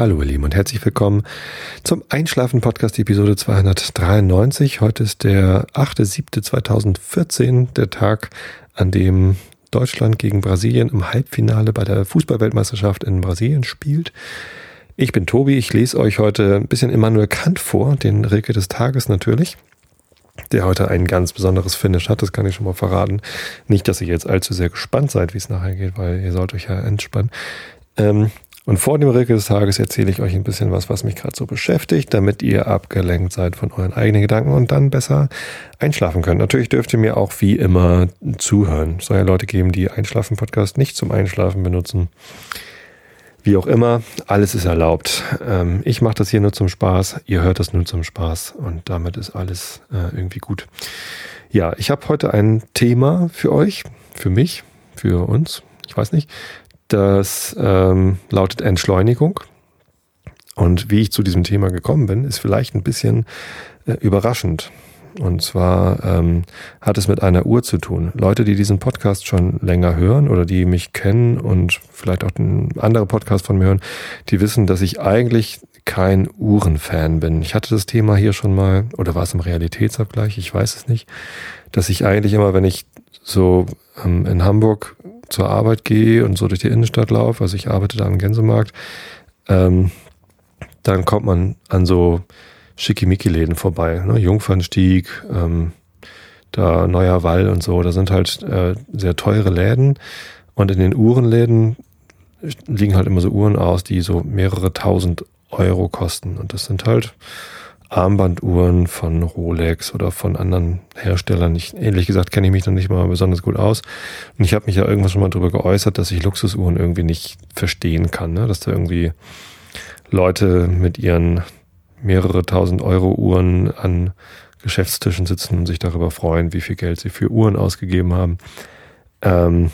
Hallo ihr Lieben und herzlich willkommen zum Einschlafen Podcast Episode 293. Heute ist der 8.7.2014, der Tag, an dem Deutschland gegen Brasilien im Halbfinale bei der Fußballweltmeisterschaft in Brasilien spielt. Ich bin Tobi, ich lese euch heute ein bisschen Immanuel Kant vor, den Rilke des Tages natürlich, der heute ein ganz besonderes Finish hat, das kann ich schon mal verraten. Nicht, dass ihr jetzt allzu sehr gespannt seid, wie es nachher geht, weil ihr sollt euch ja entspannen. Ähm, und vor dem Rilke des Tages erzähle ich euch ein bisschen was, was mich gerade so beschäftigt, damit ihr abgelenkt seid von euren eigenen Gedanken und dann besser einschlafen könnt. Natürlich dürft ihr mir auch wie immer zuhören. Es soll ja Leute geben, die Einschlafen-Podcast nicht zum Einschlafen benutzen. Wie auch immer, alles ist erlaubt. Ähm, ich mache das hier nur zum Spaß, ihr hört das nur zum Spaß und damit ist alles äh, irgendwie gut. Ja, ich habe heute ein Thema für euch, für mich, für uns, ich weiß nicht. Das ähm, lautet Entschleunigung. Und wie ich zu diesem Thema gekommen bin, ist vielleicht ein bisschen äh, überraschend. Und zwar ähm, hat es mit einer Uhr zu tun. Leute, die diesen Podcast schon länger hören oder die mich kennen und vielleicht auch ein andere Podcast von mir hören, die wissen, dass ich eigentlich kein Uhrenfan bin. Ich hatte das Thema hier schon mal, oder war es im Realitätsabgleich, ich weiß es nicht, dass ich eigentlich immer, wenn ich so ähm, in Hamburg zur Arbeit gehe und so durch die Innenstadt laufe, also ich arbeite da am Gänsemarkt, ähm, dann kommt man an so Schickimicki-Läden vorbei, ne? Jungfernstieg, ähm, da Neuer Wall und so, da sind halt äh, sehr teure Läden und in den Uhrenläden liegen halt immer so Uhren aus, die so mehrere tausend Euro kosten und das sind halt Armbanduhren von Rolex oder von anderen Herstellern. Ich, ehrlich gesagt kenne ich mich da nicht mal besonders gut aus. Und ich habe mich ja irgendwas schon mal darüber geäußert, dass ich Luxusuhren irgendwie nicht verstehen kann. Ne? Dass da irgendwie Leute mit ihren mehrere tausend Euro Uhren an Geschäftstischen sitzen und sich darüber freuen, wie viel Geld sie für Uhren ausgegeben haben. Ähm,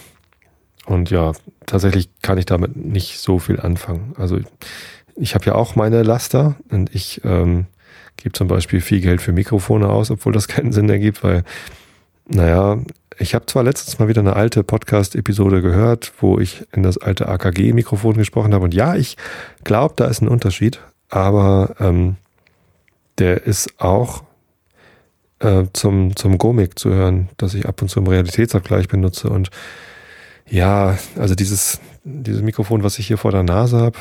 und ja, tatsächlich kann ich damit nicht so viel anfangen. Also ich habe ja auch meine Laster und ich ähm, gebe zum Beispiel viel Geld für Mikrofone aus, obwohl das keinen Sinn ergibt, weil, naja, ich habe zwar letztens mal wieder eine alte Podcast-Episode gehört, wo ich in das alte AKG-Mikrofon gesprochen habe. Und ja, ich glaube, da ist ein Unterschied, aber ähm, der ist auch äh, zum, zum Gomik zu hören, dass ich ab und zu im Realitätsabgleich benutze. Und ja, also dieses, dieses Mikrofon, was ich hier vor der Nase habe,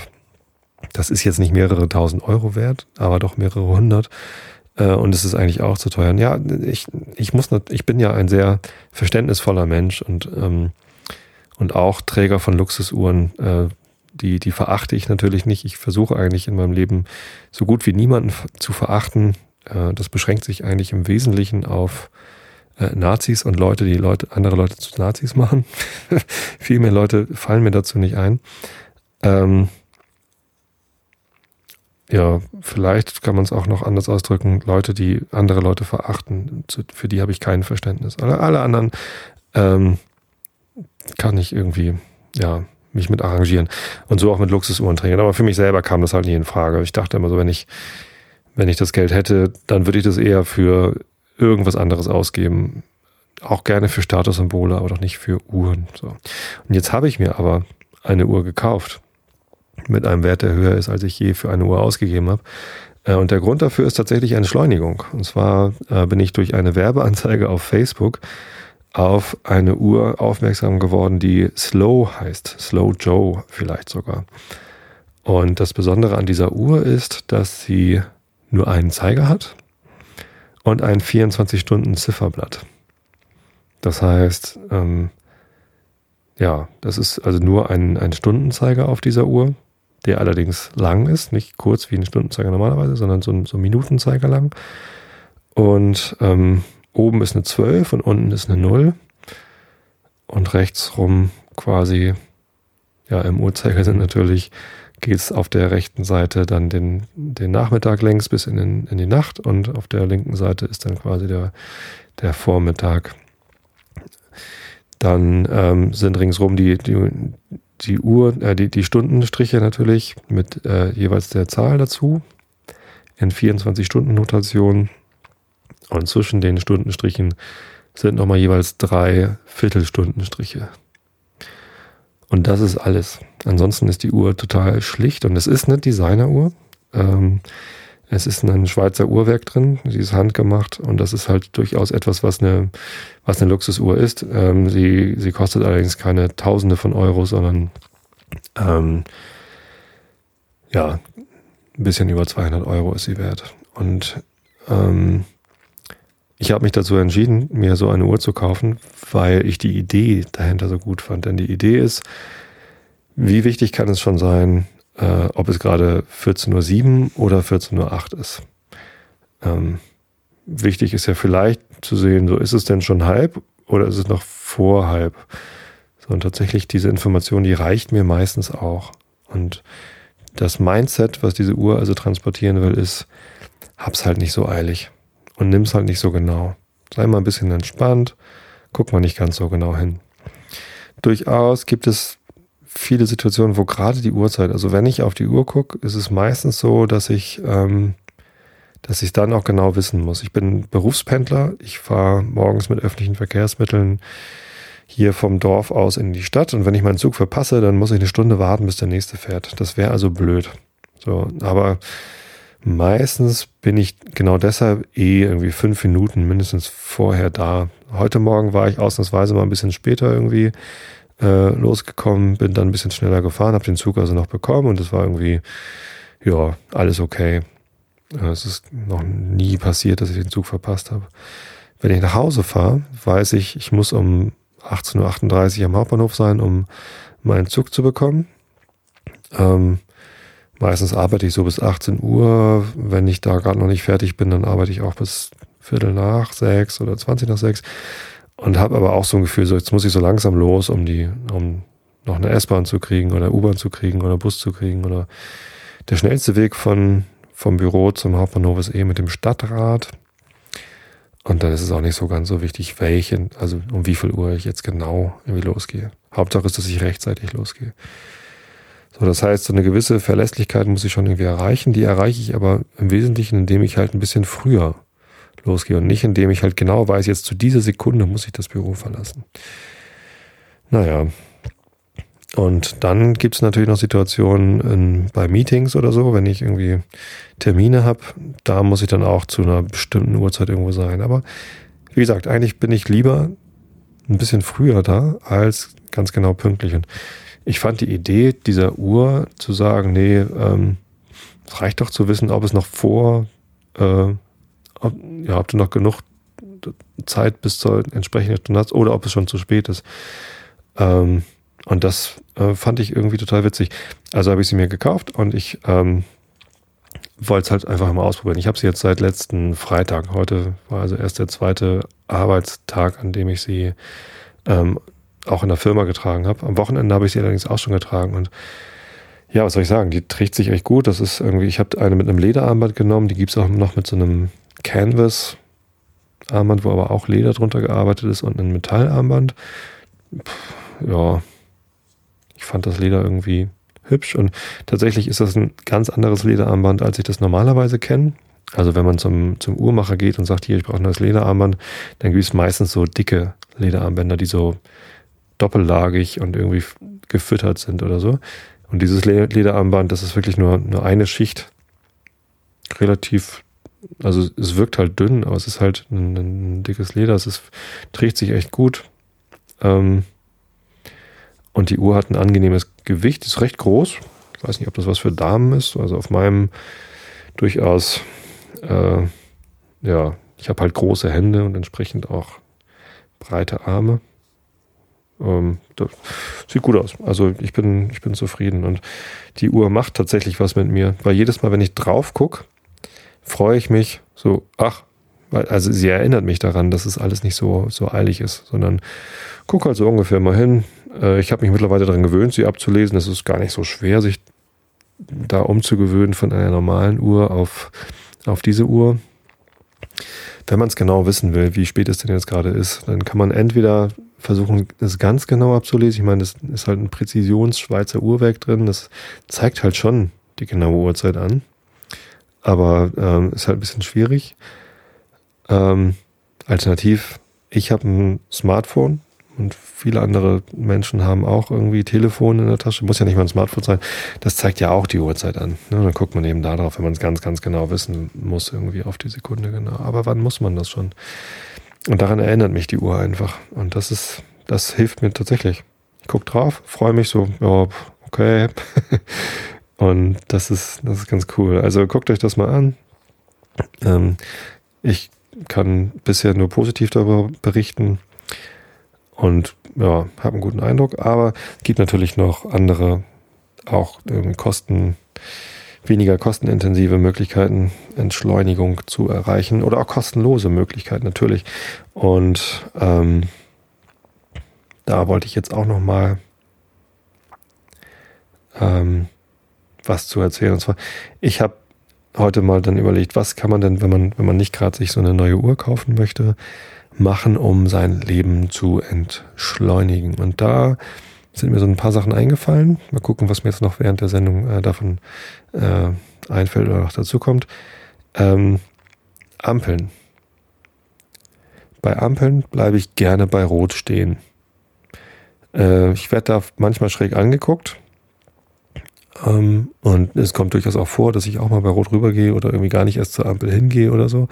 das ist jetzt nicht mehrere tausend Euro wert, aber doch mehrere hundert. Äh, und es ist eigentlich auch zu teuer. Ja, ich, ich muss, ich bin ja ein sehr verständnisvoller Mensch und, ähm, und auch Träger von Luxusuhren. Äh, die, die verachte ich natürlich nicht. Ich versuche eigentlich in meinem Leben so gut wie niemanden zu verachten. Äh, das beschränkt sich eigentlich im Wesentlichen auf äh, Nazis und Leute, die Leute, andere Leute zu Nazis machen. Viel mehr Leute fallen mir dazu nicht ein. Ähm, ja, vielleicht kann man es auch noch anders ausdrücken, Leute, die andere Leute verachten, für die habe ich kein Verständnis. Alle, alle anderen ähm, kann ich irgendwie, ja, mich mit arrangieren. Und so auch mit Luxusuhrenträgern. Aber für mich selber kam das halt nie in Frage. Ich dachte immer so, wenn ich, wenn ich das Geld hätte, dann würde ich das eher für irgendwas anderes ausgeben. Auch gerne für Statussymbole, aber doch nicht für Uhren. So. Und jetzt habe ich mir aber eine Uhr gekauft mit einem Wert, der höher ist, als ich je für eine Uhr ausgegeben habe. Äh, und der Grund dafür ist tatsächlich Entschleunigung. Und zwar äh, bin ich durch eine Werbeanzeige auf Facebook auf eine Uhr aufmerksam geworden, die Slow heißt. Slow Joe vielleicht sogar. Und das Besondere an dieser Uhr ist, dass sie nur einen Zeiger hat und ein 24-Stunden-Zifferblatt. Das heißt, ähm, ja, das ist also nur ein, ein Stundenzeiger auf dieser Uhr der allerdings lang ist, nicht kurz wie ein Stundenzeiger normalerweise, sondern so ein, so Minutenzeiger lang. Und ähm, oben ist eine 12 und unten ist eine 0. Und rechts rum quasi, ja, im Uhrzeigersinn natürlich geht es auf der rechten Seite dann den, den Nachmittag längs bis in, den, in die Nacht und auf der linken Seite ist dann quasi der, der Vormittag. Dann ähm, sind ringsrum die, die, die Uhr, äh, die, die Stundenstriche natürlich mit äh, jeweils der Zahl dazu in 24-Stunden-Notation. Und zwischen den Stundenstrichen sind nochmal jeweils drei Viertelstundenstriche. Und das ist alles. Ansonsten ist die Uhr total schlicht und es ist eine Designeruhr. Ähm, es ist ein Schweizer Uhrwerk drin, sie ist handgemacht und das ist halt durchaus etwas, was eine, was eine Luxusuhr ist. Ähm, sie, sie kostet allerdings keine Tausende von Euro, sondern ähm, ja, ein bisschen über 200 Euro ist sie wert. Und ähm, ich habe mich dazu entschieden, mir so eine Uhr zu kaufen, weil ich die Idee dahinter so gut fand. Denn die Idee ist, wie wichtig kann es schon sein, äh, ob es gerade 14.07 Uhr oder 14.08 Uhr ist. Ähm, wichtig ist ja vielleicht zu sehen, so ist es denn schon halb oder ist es noch vor halb? So, und tatsächlich diese Information, die reicht mir meistens auch. Und das Mindset, was diese Uhr also transportieren will, ist, hab's halt nicht so eilig und nimm's halt nicht so genau. Sei mal ein bisschen entspannt, guck mal nicht ganz so genau hin. Durchaus gibt es viele Situationen, wo gerade die Uhrzeit, also wenn ich auf die Uhr gucke, ist es meistens so, dass ich, ähm, dass ich dann auch genau wissen muss. Ich bin Berufspendler, ich fahre morgens mit öffentlichen Verkehrsmitteln hier vom Dorf aus in die Stadt und wenn ich meinen Zug verpasse, dann muss ich eine Stunde warten, bis der nächste fährt. Das wäre also blöd. So, aber meistens bin ich genau deshalb eh irgendwie fünf Minuten mindestens vorher da. Heute Morgen war ich ausnahmsweise mal ein bisschen später irgendwie äh, losgekommen, bin dann ein bisschen schneller gefahren, habe den Zug also noch bekommen und es war irgendwie, ja, alles okay. Äh, es ist noch nie passiert, dass ich den Zug verpasst habe. Wenn ich nach Hause fahre, weiß ich, ich muss um 18.38 Uhr am Hauptbahnhof sein, um meinen Zug zu bekommen. Ähm, meistens arbeite ich so bis 18 Uhr. Wenn ich da gerade noch nicht fertig bin, dann arbeite ich auch bis Viertel nach sechs oder 20 nach sechs. Und habe aber auch so ein Gefühl, so jetzt muss ich so langsam los, um die, um noch eine S-Bahn zu kriegen oder U-Bahn zu kriegen oder Bus zu kriegen oder der schnellste Weg von, vom Büro zum Hauptbahnhof ist eh mit dem Stadtrat. Und dann ist es auch nicht so ganz so wichtig, welchen, also um wie viel Uhr ich jetzt genau irgendwie losgehe. Hauptsache ist, dass ich rechtzeitig losgehe. So, das heißt, so eine gewisse Verlässlichkeit muss ich schon irgendwie erreichen. Die erreiche ich aber im Wesentlichen, indem ich halt ein bisschen früher losgehe und nicht, indem ich halt genau weiß, jetzt zu dieser Sekunde muss ich das Büro verlassen. Naja. Und dann gibt es natürlich noch Situationen in, bei Meetings oder so, wenn ich irgendwie Termine habe, da muss ich dann auch zu einer bestimmten Uhrzeit irgendwo sein. Aber wie gesagt, eigentlich bin ich lieber ein bisschen früher da als ganz genau pünktlich. Und ich fand die Idee dieser Uhr zu sagen, nee, ähm, es reicht doch zu wissen, ob es noch vor äh, ja, habt ihr noch genug Zeit bis zur entsprechenden Stunde hast oder ob es schon zu spät ist. Ähm, und das äh, fand ich irgendwie total witzig. Also habe ich sie mir gekauft und ich ähm, wollte es halt einfach mal ausprobieren. Ich habe sie jetzt seit letzten Freitag. Heute war also erst der zweite Arbeitstag, an dem ich sie ähm, auch in der Firma getragen habe. Am Wochenende habe ich sie allerdings auch schon getragen und ja, was soll ich sagen? Die trägt sich echt gut. Das ist irgendwie, ich habe eine mit einem Lederarmband genommen, die gibt es auch noch mit so einem Canvas Armband, wo aber auch Leder drunter gearbeitet ist und ein Metallarmband. ja, ich fand das Leder irgendwie hübsch und tatsächlich ist das ein ganz anderes Lederarmband, als ich das normalerweise kenne. Also wenn man zum, zum Uhrmacher geht und sagt, hier, ich brauche ein neues Lederarmband, dann gibt es meistens so dicke Lederarmbänder, die so doppellagig und irgendwie gefüttert sind oder so. Und dieses Lederarmband, das ist wirklich nur, nur eine Schicht, relativ also es wirkt halt dünn, aber es ist halt ein, ein dickes Leder. Es ist, trägt sich echt gut. Ähm, und die Uhr hat ein angenehmes Gewicht, ist recht groß. Ich weiß nicht, ob das was für Damen ist. Also auf meinem durchaus, äh, ja, ich habe halt große Hände und entsprechend auch breite Arme. Ähm, sieht gut aus. Also ich bin, ich bin zufrieden. Und die Uhr macht tatsächlich was mit mir. Weil jedes Mal, wenn ich drauf gucke, freue ich mich so, ach, also sie erinnert mich daran, dass es alles nicht so, so eilig ist, sondern guck halt so ungefähr mal hin. Äh, ich habe mich mittlerweile daran gewöhnt, sie abzulesen. Es ist gar nicht so schwer, sich da umzugewöhnen von einer normalen Uhr auf, auf diese Uhr. Wenn man es genau wissen will, wie spät es denn jetzt gerade ist, dann kann man entweder versuchen, es ganz genau abzulesen. Ich meine, das ist halt ein Präzisions-Schweizer Uhrwerk drin. Das zeigt halt schon die genaue Uhrzeit an aber ähm, ist halt ein bisschen schwierig. Ähm, alternativ, ich habe ein Smartphone, und viele andere Menschen haben auch irgendwie Telefon in der Tasche, muss ja nicht mal ein Smartphone sein. Das zeigt ja auch die Uhrzeit an. Ne? Dann guckt man eben da drauf, wenn man es ganz, ganz genau wissen muss, irgendwie auf die Sekunde genau. Aber wann muss man das schon? Und daran erinnert mich die Uhr einfach. Und das ist, das hilft mir tatsächlich. Ich gucke drauf, freue mich so, ja, okay. Und das ist, das ist ganz cool. Also guckt euch das mal an. Ähm, ich kann bisher nur positiv darüber berichten und ja, habe einen guten Eindruck, aber gibt natürlich noch andere, auch ähm, Kosten, weniger kostenintensive Möglichkeiten, Entschleunigung zu erreichen oder auch kostenlose Möglichkeiten natürlich. Und ähm, da wollte ich jetzt auch noch mal ähm, was zu erzählen. Und zwar, ich habe heute mal dann überlegt, was kann man denn, wenn man, wenn man nicht gerade sich so eine neue Uhr kaufen möchte, machen, um sein Leben zu entschleunigen. Und da sind mir so ein paar Sachen eingefallen. Mal gucken, was mir jetzt noch während der Sendung äh, davon äh, einfällt oder noch dazu kommt. Ähm, Ampeln. Bei Ampeln bleibe ich gerne bei Rot stehen. Äh, ich werde da manchmal schräg angeguckt. Ähm, und es kommt durchaus auch vor, dass ich auch mal bei Rot rübergehe oder irgendwie gar nicht erst zur Ampel hingehe oder so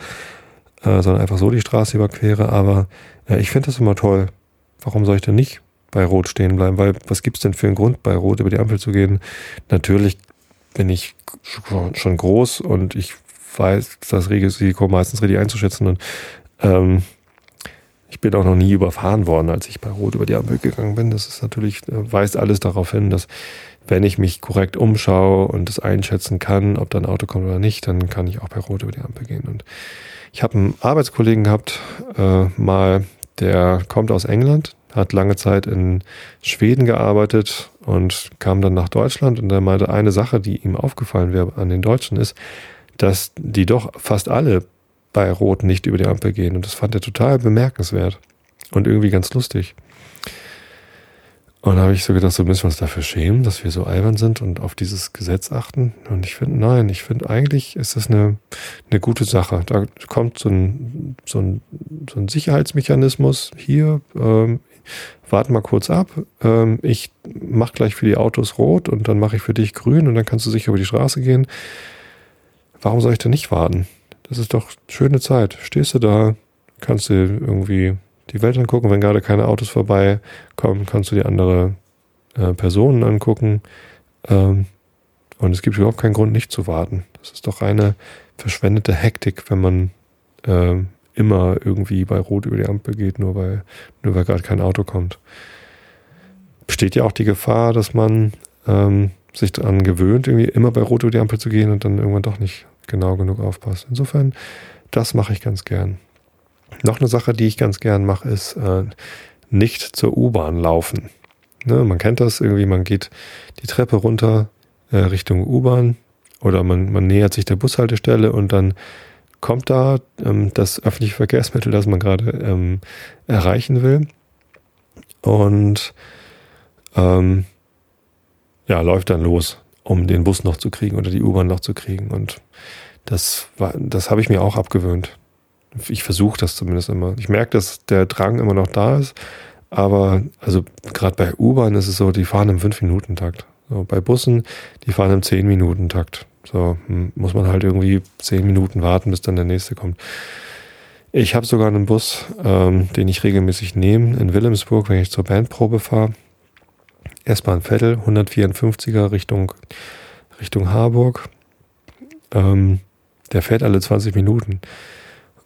äh, sondern einfach so die Straße überquere. Aber äh, ich finde das immer toll. Warum soll ich denn nicht bei Rot stehen bleiben? Weil was gibt's denn für einen Grund, bei Rot über die Ampel zu gehen? Natürlich bin ich schon groß und ich weiß das Risiko meistens richtig einzuschätzen und ähm, ich bin auch noch nie überfahren worden, als ich bei Rot über die Ampel gegangen bin. Das ist natürlich, äh, weist alles darauf hin, dass wenn ich mich korrekt umschaue und das einschätzen kann, ob da ein Auto kommt oder nicht, dann kann ich auch bei Rot über die Ampel gehen. Und ich habe einen Arbeitskollegen gehabt, äh, mal, der kommt aus England, hat lange Zeit in Schweden gearbeitet und kam dann nach Deutschland und er meinte, eine Sache, die ihm aufgefallen wäre an den Deutschen ist, dass die doch fast alle bei Rot nicht über die Ampel gehen. Und das fand er total bemerkenswert und irgendwie ganz lustig. Und da habe ich so gedacht, so müssen wir uns dafür schämen, dass wir so albern sind und auf dieses Gesetz achten. Und ich finde, nein, ich finde eigentlich ist das eine, eine gute Sache. Da kommt so ein, so ein, so ein Sicherheitsmechanismus hier. Ähm, warten mal kurz ab. Ähm, ich mache gleich für die Autos rot und dann mache ich für dich grün und dann kannst du sicher über die Straße gehen. Warum soll ich denn nicht warten? Das ist doch schöne Zeit. Stehst du da, kannst du irgendwie die Welt angucken. Wenn gerade keine Autos vorbeikommen, kannst du dir andere äh, Personen angucken. Ähm, und es gibt überhaupt keinen Grund, nicht zu warten. Das ist doch eine verschwendete Hektik, wenn man äh, immer irgendwie bei Rot über die Ampel geht, nur weil, nur weil gerade kein Auto kommt. Besteht ja auch die Gefahr, dass man ähm, sich daran gewöhnt, irgendwie immer bei Rot über die Ampel zu gehen und dann irgendwann doch nicht genau genug aufpasst. Insofern, das mache ich ganz gern. Noch eine Sache, die ich ganz gern mache, ist äh, nicht zur U-Bahn laufen. Ne, man kennt das irgendwie, man geht die Treppe runter äh, Richtung U-Bahn oder man, man nähert sich der Bushaltestelle und dann kommt da ähm, das öffentliche Verkehrsmittel, das man gerade ähm, erreichen will. Und ähm, ja, läuft dann los, um den Bus noch zu kriegen oder die U-Bahn noch zu kriegen. Und das war, das habe ich mir auch abgewöhnt. Ich versuche das zumindest immer. Ich merke, dass der Drang immer noch da ist, aber also gerade bei U-Bahn ist es so, die fahren im 5-Minuten-Takt. So, bei Bussen, die fahren im 10-Minuten-Takt. So hm, muss man halt irgendwie 10 Minuten warten, bis dann der nächste kommt. Ich habe sogar einen Bus, ähm, den ich regelmäßig nehme in Wilhelmsburg, wenn ich zur Bandprobe fahre. S-Bahn Vettel, 154er Richtung, Richtung Harburg. Ähm, der fährt alle 20 Minuten.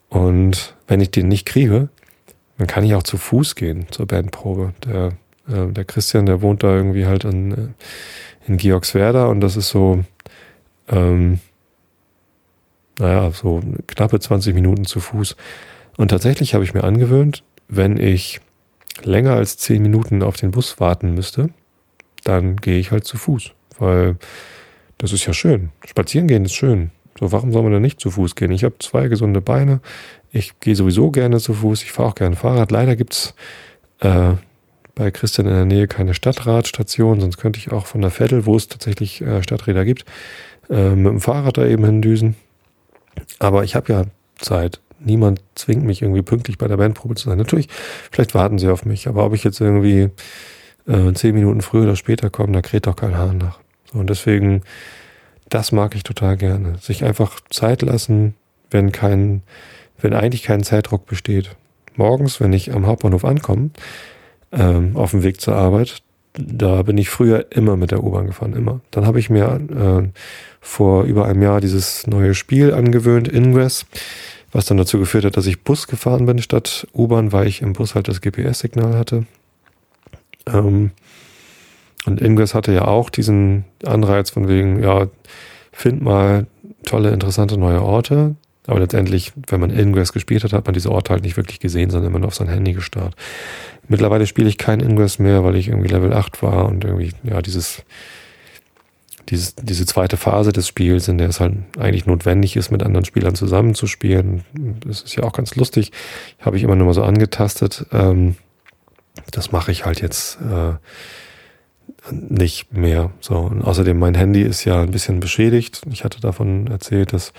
Und wenn ich den nicht kriege, dann kann ich auch zu Fuß gehen zur Bandprobe. Der, äh, der Christian, der wohnt da irgendwie halt in, äh, in Georgswerda und das ist so, ähm, naja, so knappe 20 Minuten zu Fuß. Und tatsächlich habe ich mir angewöhnt, wenn ich länger als 10 Minuten auf den Bus warten müsste, dann gehe ich halt zu Fuß, weil das ist ja schön. Spazieren gehen ist schön. So, warum soll man denn nicht zu Fuß gehen? Ich habe zwei gesunde Beine. Ich gehe sowieso gerne zu Fuß. Ich fahre auch gerne Fahrrad. Leider gibt's äh, bei Christian in der Nähe keine Stadtradstation, sonst könnte ich auch von der Vettel, wo es tatsächlich äh, Stadträder gibt, äh, mit dem Fahrrad da eben hindüsen. Aber ich habe ja Zeit. niemand zwingt mich irgendwie pünktlich bei der Bandprobe zu sein. Natürlich, vielleicht warten sie auf mich, aber ob ich jetzt irgendwie äh, zehn Minuten früher oder später komme, da kräht doch kein Hahn nach. So, und deswegen, das mag ich total gerne. Sich einfach Zeit lassen, wenn kein, wenn eigentlich kein Zeitdruck besteht. Morgens, wenn ich am Hauptbahnhof ankomme, ähm, auf dem Weg zur Arbeit, da bin ich früher immer mit der U-Bahn gefahren, immer. Dann habe ich mir äh, vor über einem Jahr dieses neue Spiel angewöhnt, Ingress, was dann dazu geführt hat, dass ich Bus gefahren bin statt U-Bahn, weil ich im Bus halt das GPS-Signal hatte. Ähm, und Ingress hatte ja auch diesen Anreiz von wegen, ja, find mal tolle, interessante neue Orte. Aber letztendlich, wenn man Ingress gespielt hat, hat man diese Orte halt nicht wirklich gesehen, sondern immer nur auf sein Handy gestarrt. Mittlerweile spiele ich kein Ingress mehr, weil ich irgendwie Level 8 war und irgendwie, ja, dieses, dieses, diese zweite Phase des Spiels, in der es halt eigentlich notwendig ist, mit anderen Spielern zusammenzuspielen. Das ist ja auch ganz lustig. Habe ich immer nur mal so angetastet. Ähm, das mache ich halt jetzt äh, nicht mehr. So. Und außerdem, mein Handy ist ja ein bisschen beschädigt. Ich hatte davon erzählt, dass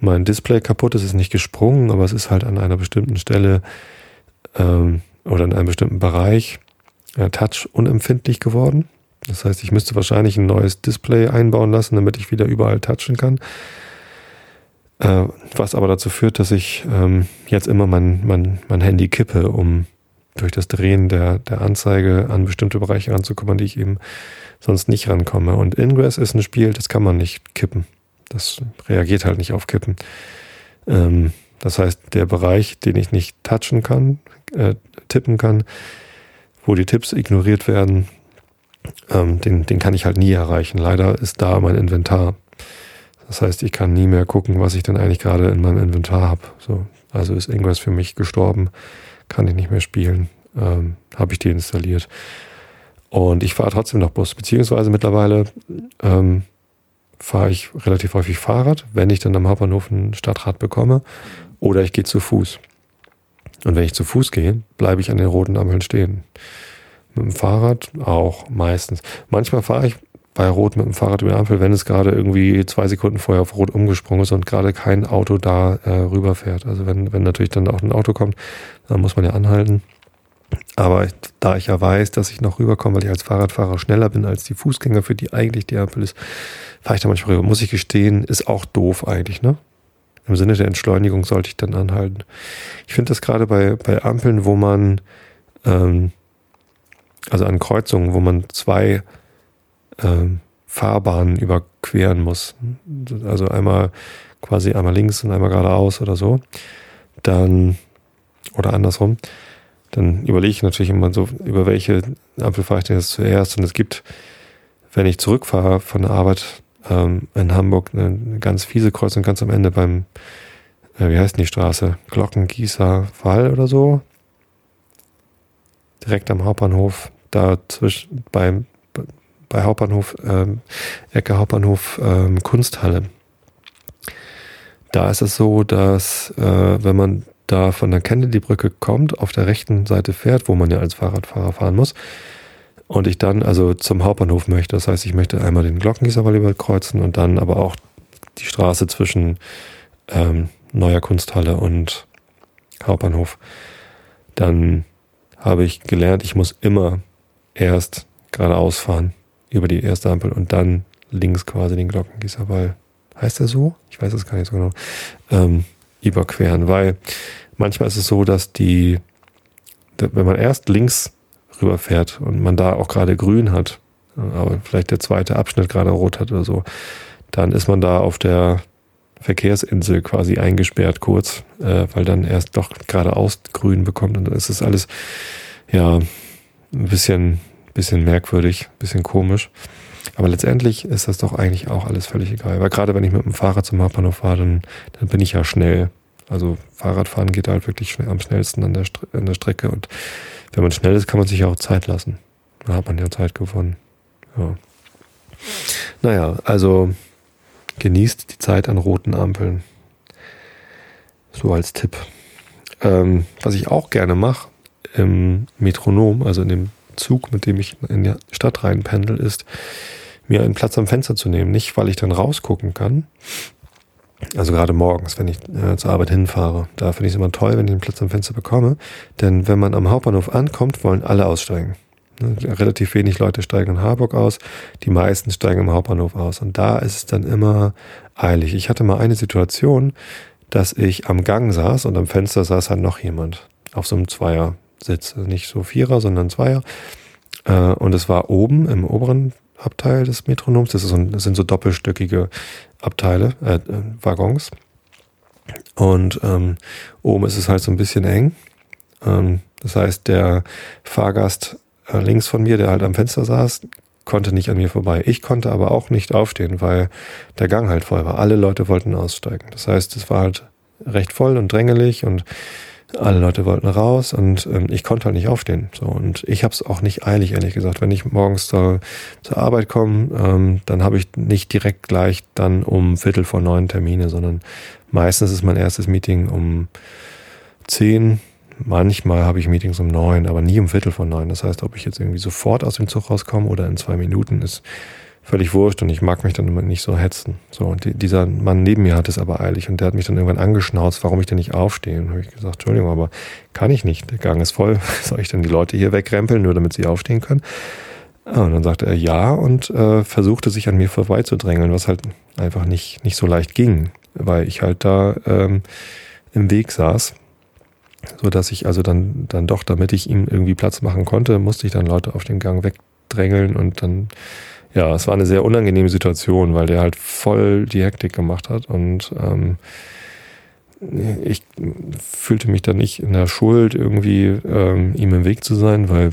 mein Display kaputt ist. Es ist nicht gesprungen, aber es ist halt an einer bestimmten Stelle ähm, oder in einem bestimmten Bereich ja, Touch unempfindlich geworden. Das heißt, ich müsste wahrscheinlich ein neues Display einbauen lassen, damit ich wieder überall touchen kann. Äh, was aber dazu führt, dass ich ähm, jetzt immer mein, mein, mein Handy kippe, um durch das Drehen der, der Anzeige an bestimmte Bereiche ranzukommen, an die ich eben sonst nicht rankomme. Und Ingress ist ein Spiel, das kann man nicht kippen. Das reagiert halt nicht auf Kippen. Ähm, das heißt, der Bereich, den ich nicht touchen kann, äh, tippen kann, wo die Tipps ignoriert werden, ähm, den, den kann ich halt nie erreichen. Leider ist da mein Inventar. Das heißt, ich kann nie mehr gucken, was ich denn eigentlich gerade in meinem Inventar habe. So, also ist irgendwas für mich gestorben, kann ich nicht mehr spielen, ähm, habe ich deinstalliert. Und ich fahre trotzdem noch Bus, beziehungsweise mittlerweile ähm, fahre ich relativ häufig Fahrrad, wenn ich dann am Hauptbahnhof ein Stadtrat bekomme, oder ich gehe zu Fuß. Und wenn ich zu Fuß gehe, bleibe ich an den roten Ampeln stehen. Mit dem Fahrrad auch meistens. Manchmal fahre ich bei Rot mit dem Fahrrad über die Ampel, wenn es gerade irgendwie zwei Sekunden vorher auf Rot umgesprungen ist und gerade kein Auto da äh, rüberfährt. Also wenn, wenn natürlich dann auch ein Auto kommt, dann muss man ja anhalten. Aber da ich ja weiß, dass ich noch rüberkomme, weil ich als Fahrradfahrer schneller bin als die Fußgänger, für die eigentlich die Ampel ist, fahre ich da manchmal rüber. Muss ich gestehen, ist auch doof eigentlich, ne? Im Sinne der Entschleunigung sollte ich dann anhalten. Ich finde das gerade bei, bei Ampeln, wo man, ähm, also an Kreuzungen, wo man zwei ähm, Fahrbahnen überqueren muss. Also einmal quasi einmal links und einmal geradeaus oder so. Dann, oder andersrum. Dann überlege ich natürlich immer so, über welche Ampel fahre ich denn jetzt zuerst. Und es gibt, wenn ich zurückfahre von der Arbeit, ähm, in Hamburg eine, ganz fiese Kreuzung ganz am Ende beim, äh, wie heißt denn die Straße? Glockengießer Wall oder so. Direkt am Hauptbahnhof, da zwischen, beim, bei Hauptbahnhof, ähm, Ecke Hauptbahnhof ähm, Kunsthalle. Da ist es so, dass äh, wenn man da von der Kennedy-Brücke kommt, auf der rechten Seite fährt, wo man ja als Fahrradfahrer fahren muss, und ich dann also zum Hauptbahnhof möchte. Das heißt, ich möchte einmal den Glockengießerwall überkreuzen und dann aber auch die Straße zwischen ähm, Neuer Kunsthalle und Hauptbahnhof. Dann habe ich gelernt, ich muss immer erst geradeaus fahren über die erste Ampel und dann links quasi den Glockengießerwall. Heißt der so? Ich weiß es gar nicht so genau. Ähm, überqueren, weil manchmal ist es so, dass die, wenn man erst links rüberfährt und man da auch gerade grün hat, aber vielleicht der zweite Abschnitt gerade rot hat oder so, dann ist man da auf der Verkehrsinsel quasi eingesperrt kurz, äh, weil dann erst doch geradeaus grün bekommt und dann ist es alles ja ein bisschen, bisschen merkwürdig, bisschen komisch. Aber letztendlich ist das doch eigentlich auch alles völlig egal. Weil gerade wenn ich mit dem Fahrrad zum Hauptbahnhof fahre, dann, dann bin ich ja schnell. Also Fahrradfahren geht halt wirklich schnell, am schnellsten an der, an der Strecke und wenn man schnell ist, kann man sich ja auch Zeit lassen. Da hat man ja Zeit gewonnen. Ja. Naja, also genießt die Zeit an roten Ampeln. So als Tipp. Ähm, was ich auch gerne mache im Metronom, also in dem Zug, mit dem ich in die Stadt reinpendel, ist, mir einen Platz am Fenster zu nehmen. Nicht, weil ich dann rausgucken kann, Also gerade morgens, wenn ich äh, zur Arbeit hinfahre. Da finde ich es immer toll, wenn ich einen Platz am Fenster bekomme. Denn wenn man am Hauptbahnhof ankommt, wollen alle aussteigen. Ne, relativ wenig Leute steigen in Harburg aus. Die meisten steigen im Hauptbahnhof aus. Und da ist es dann immer eilig. Ich hatte mal eine Situation, dass ich am Gang saß und am Fenster saß halt noch jemand. Auf so einem Zweiersitz. Also nicht so Vierer, sondern Zweier. Äh, und es war oben im oberen Abteil des Metronoms. Das, so, das sind so doppelstöckige Abteile, äh, äh, Waggons. Und ähm, oben ist es halt so ein bisschen eng. Ähm, das heißt, der Fahrgast äh, links von mir, der halt am Fenster saß, konnte nicht an mir vorbei. Ich konnte aber auch nicht aufstehen, weil der Gang halt voll war. Alle Leute wollten aussteigen. Das heißt, es war halt recht voll und drängelig und alle Leute wollten raus und ähm, ich konnte halt nicht aufstehen. So und ich habe es auch nicht eilig, ehrlich gesagt. Wenn ich morgens zur, zur Arbeit komme, ähm, dann habe ich nicht direkt gleich dann um Viertel vor neun Termine, sondern meistens ist mein erstes Meeting um zehn. Manchmal habe ich Meetings um neun, aber nie um Viertel vor neun. Das heißt, ob ich jetzt irgendwie sofort aus dem Zug rauskomme oder in zwei Minuten, ist völlig wurscht und ich mag mich dann immer nicht so hetzen. So, und die, dieser Mann neben mir hat es aber eilig und der hat mich dann irgendwann angeschnauzt, warum ich denn nicht aufstehe. Und habe ich gesagt, Entschuldigung, aber kann ich nicht. Der Gang ist voll. Soll ich denn die Leute hier wegrempeln, nur damit sie aufstehen können? Ah, und dann sagte er ja und äh, versuchte sich an mir vorbeizudrängeln, was halt einfach nicht, nicht so leicht ging, weil ich halt da ähm, im Weg saß. So dass ich also dann, dann doch, damit ich ihm irgendwie Platz machen konnte, musste ich dann Leute auf den Gang wegdrängeln und dann ja, es war eine sehr unangenehme Situation, weil der halt voll die Hektik gemacht hat und ähm, ich fühlte mich da nicht in der Schuld, irgendwie ähm, ihm im Weg zu sein, weil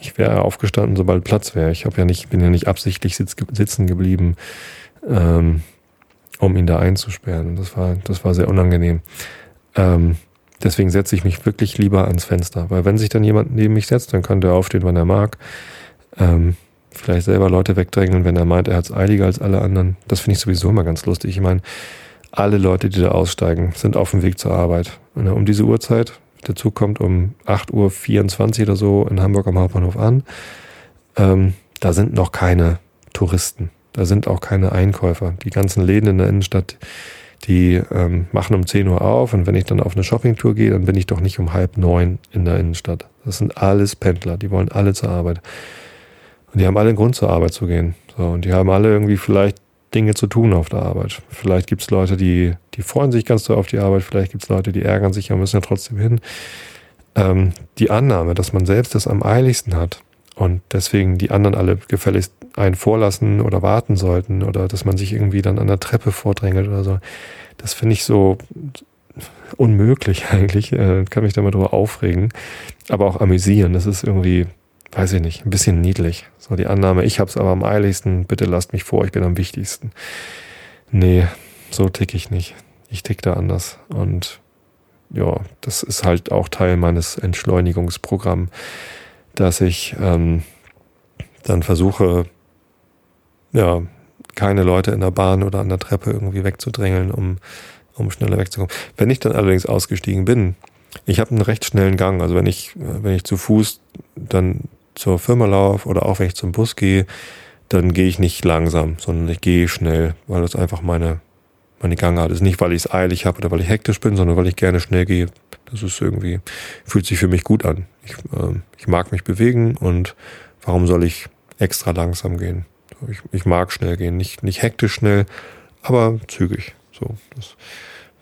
ich wäre aufgestanden, sobald Platz wäre. Ich habe ja nicht, bin ja nicht absichtlich sitz, sitzen geblieben, ähm, um ihn da einzusperren. Das war, das war sehr unangenehm. Ähm, deswegen setze ich mich wirklich lieber ans Fenster, weil wenn sich dann jemand neben mich setzt, dann kann der aufstehen, wann er mag. Ähm, vielleicht selber Leute wegdrängeln, wenn er meint, er hat es eiliger als alle anderen. Das finde ich sowieso immer ganz lustig. Ich meine, alle Leute, die da aussteigen, sind auf dem Weg zur Arbeit. Und um diese Uhrzeit, der Zug kommt um 8.24 Uhr oder so in Hamburg am Hauptbahnhof an, ähm, da sind noch keine Touristen. Da sind auch keine Einkäufer. Die ganzen Läden in der Innenstadt, die ähm, machen um 10 Uhr auf und wenn ich dann auf eine Shoppingtour gehe, dann bin ich doch nicht um halb neun in der Innenstadt. Das sind alles Pendler, die wollen alle zur Arbeit. Und die haben alle einen Grund zur Arbeit zu gehen. So, und die haben alle irgendwie vielleicht Dinge zu tun auf der Arbeit. Vielleicht gibt es Leute, die, die freuen sich ganz so auf die Arbeit, vielleicht gibt es Leute, die ärgern sich, aber müssen ja trotzdem hin. Ähm, die Annahme, dass man selbst das am eiligsten hat und deswegen die anderen alle gefälligst einen vorlassen oder warten sollten oder dass man sich irgendwie dann an der Treppe vordrängelt oder so, das finde ich so unmöglich eigentlich. Äh, kann mich da mal drüber aufregen, aber auch amüsieren. Das ist irgendwie, weiß ich nicht, ein bisschen niedlich. So die Annahme, ich hab's aber am eiligsten, bitte lasst mich vor, ich bin am wichtigsten. Nee, so tick ich nicht. Ich tick da anders. Und ja, das ist halt auch Teil meines Entschleunigungsprogramms, dass ich ähm, dann versuche, ja, keine Leute in der Bahn oder an der Treppe irgendwie wegzudrängeln, um, um schneller wegzukommen. Wenn ich dann allerdings ausgestiegen bin, ich habe einen recht schnellen Gang. Also wenn ich, wenn ich zu Fuß dann zur Firma laufe oder auch wenn ich zum Bus gehe, dann gehe ich nicht langsam, sondern ich gehe schnell, weil das einfach meine, meine Gangart ist. Nicht, weil ich es eilig habe oder weil ich hektisch bin, sondern weil ich gerne schnell gehe. Das ist irgendwie, fühlt sich für mich gut an. Ich, äh, ich mag mich bewegen und warum soll ich extra langsam gehen? Ich, ich mag schnell gehen, nicht, nicht hektisch schnell, aber zügig. So, das,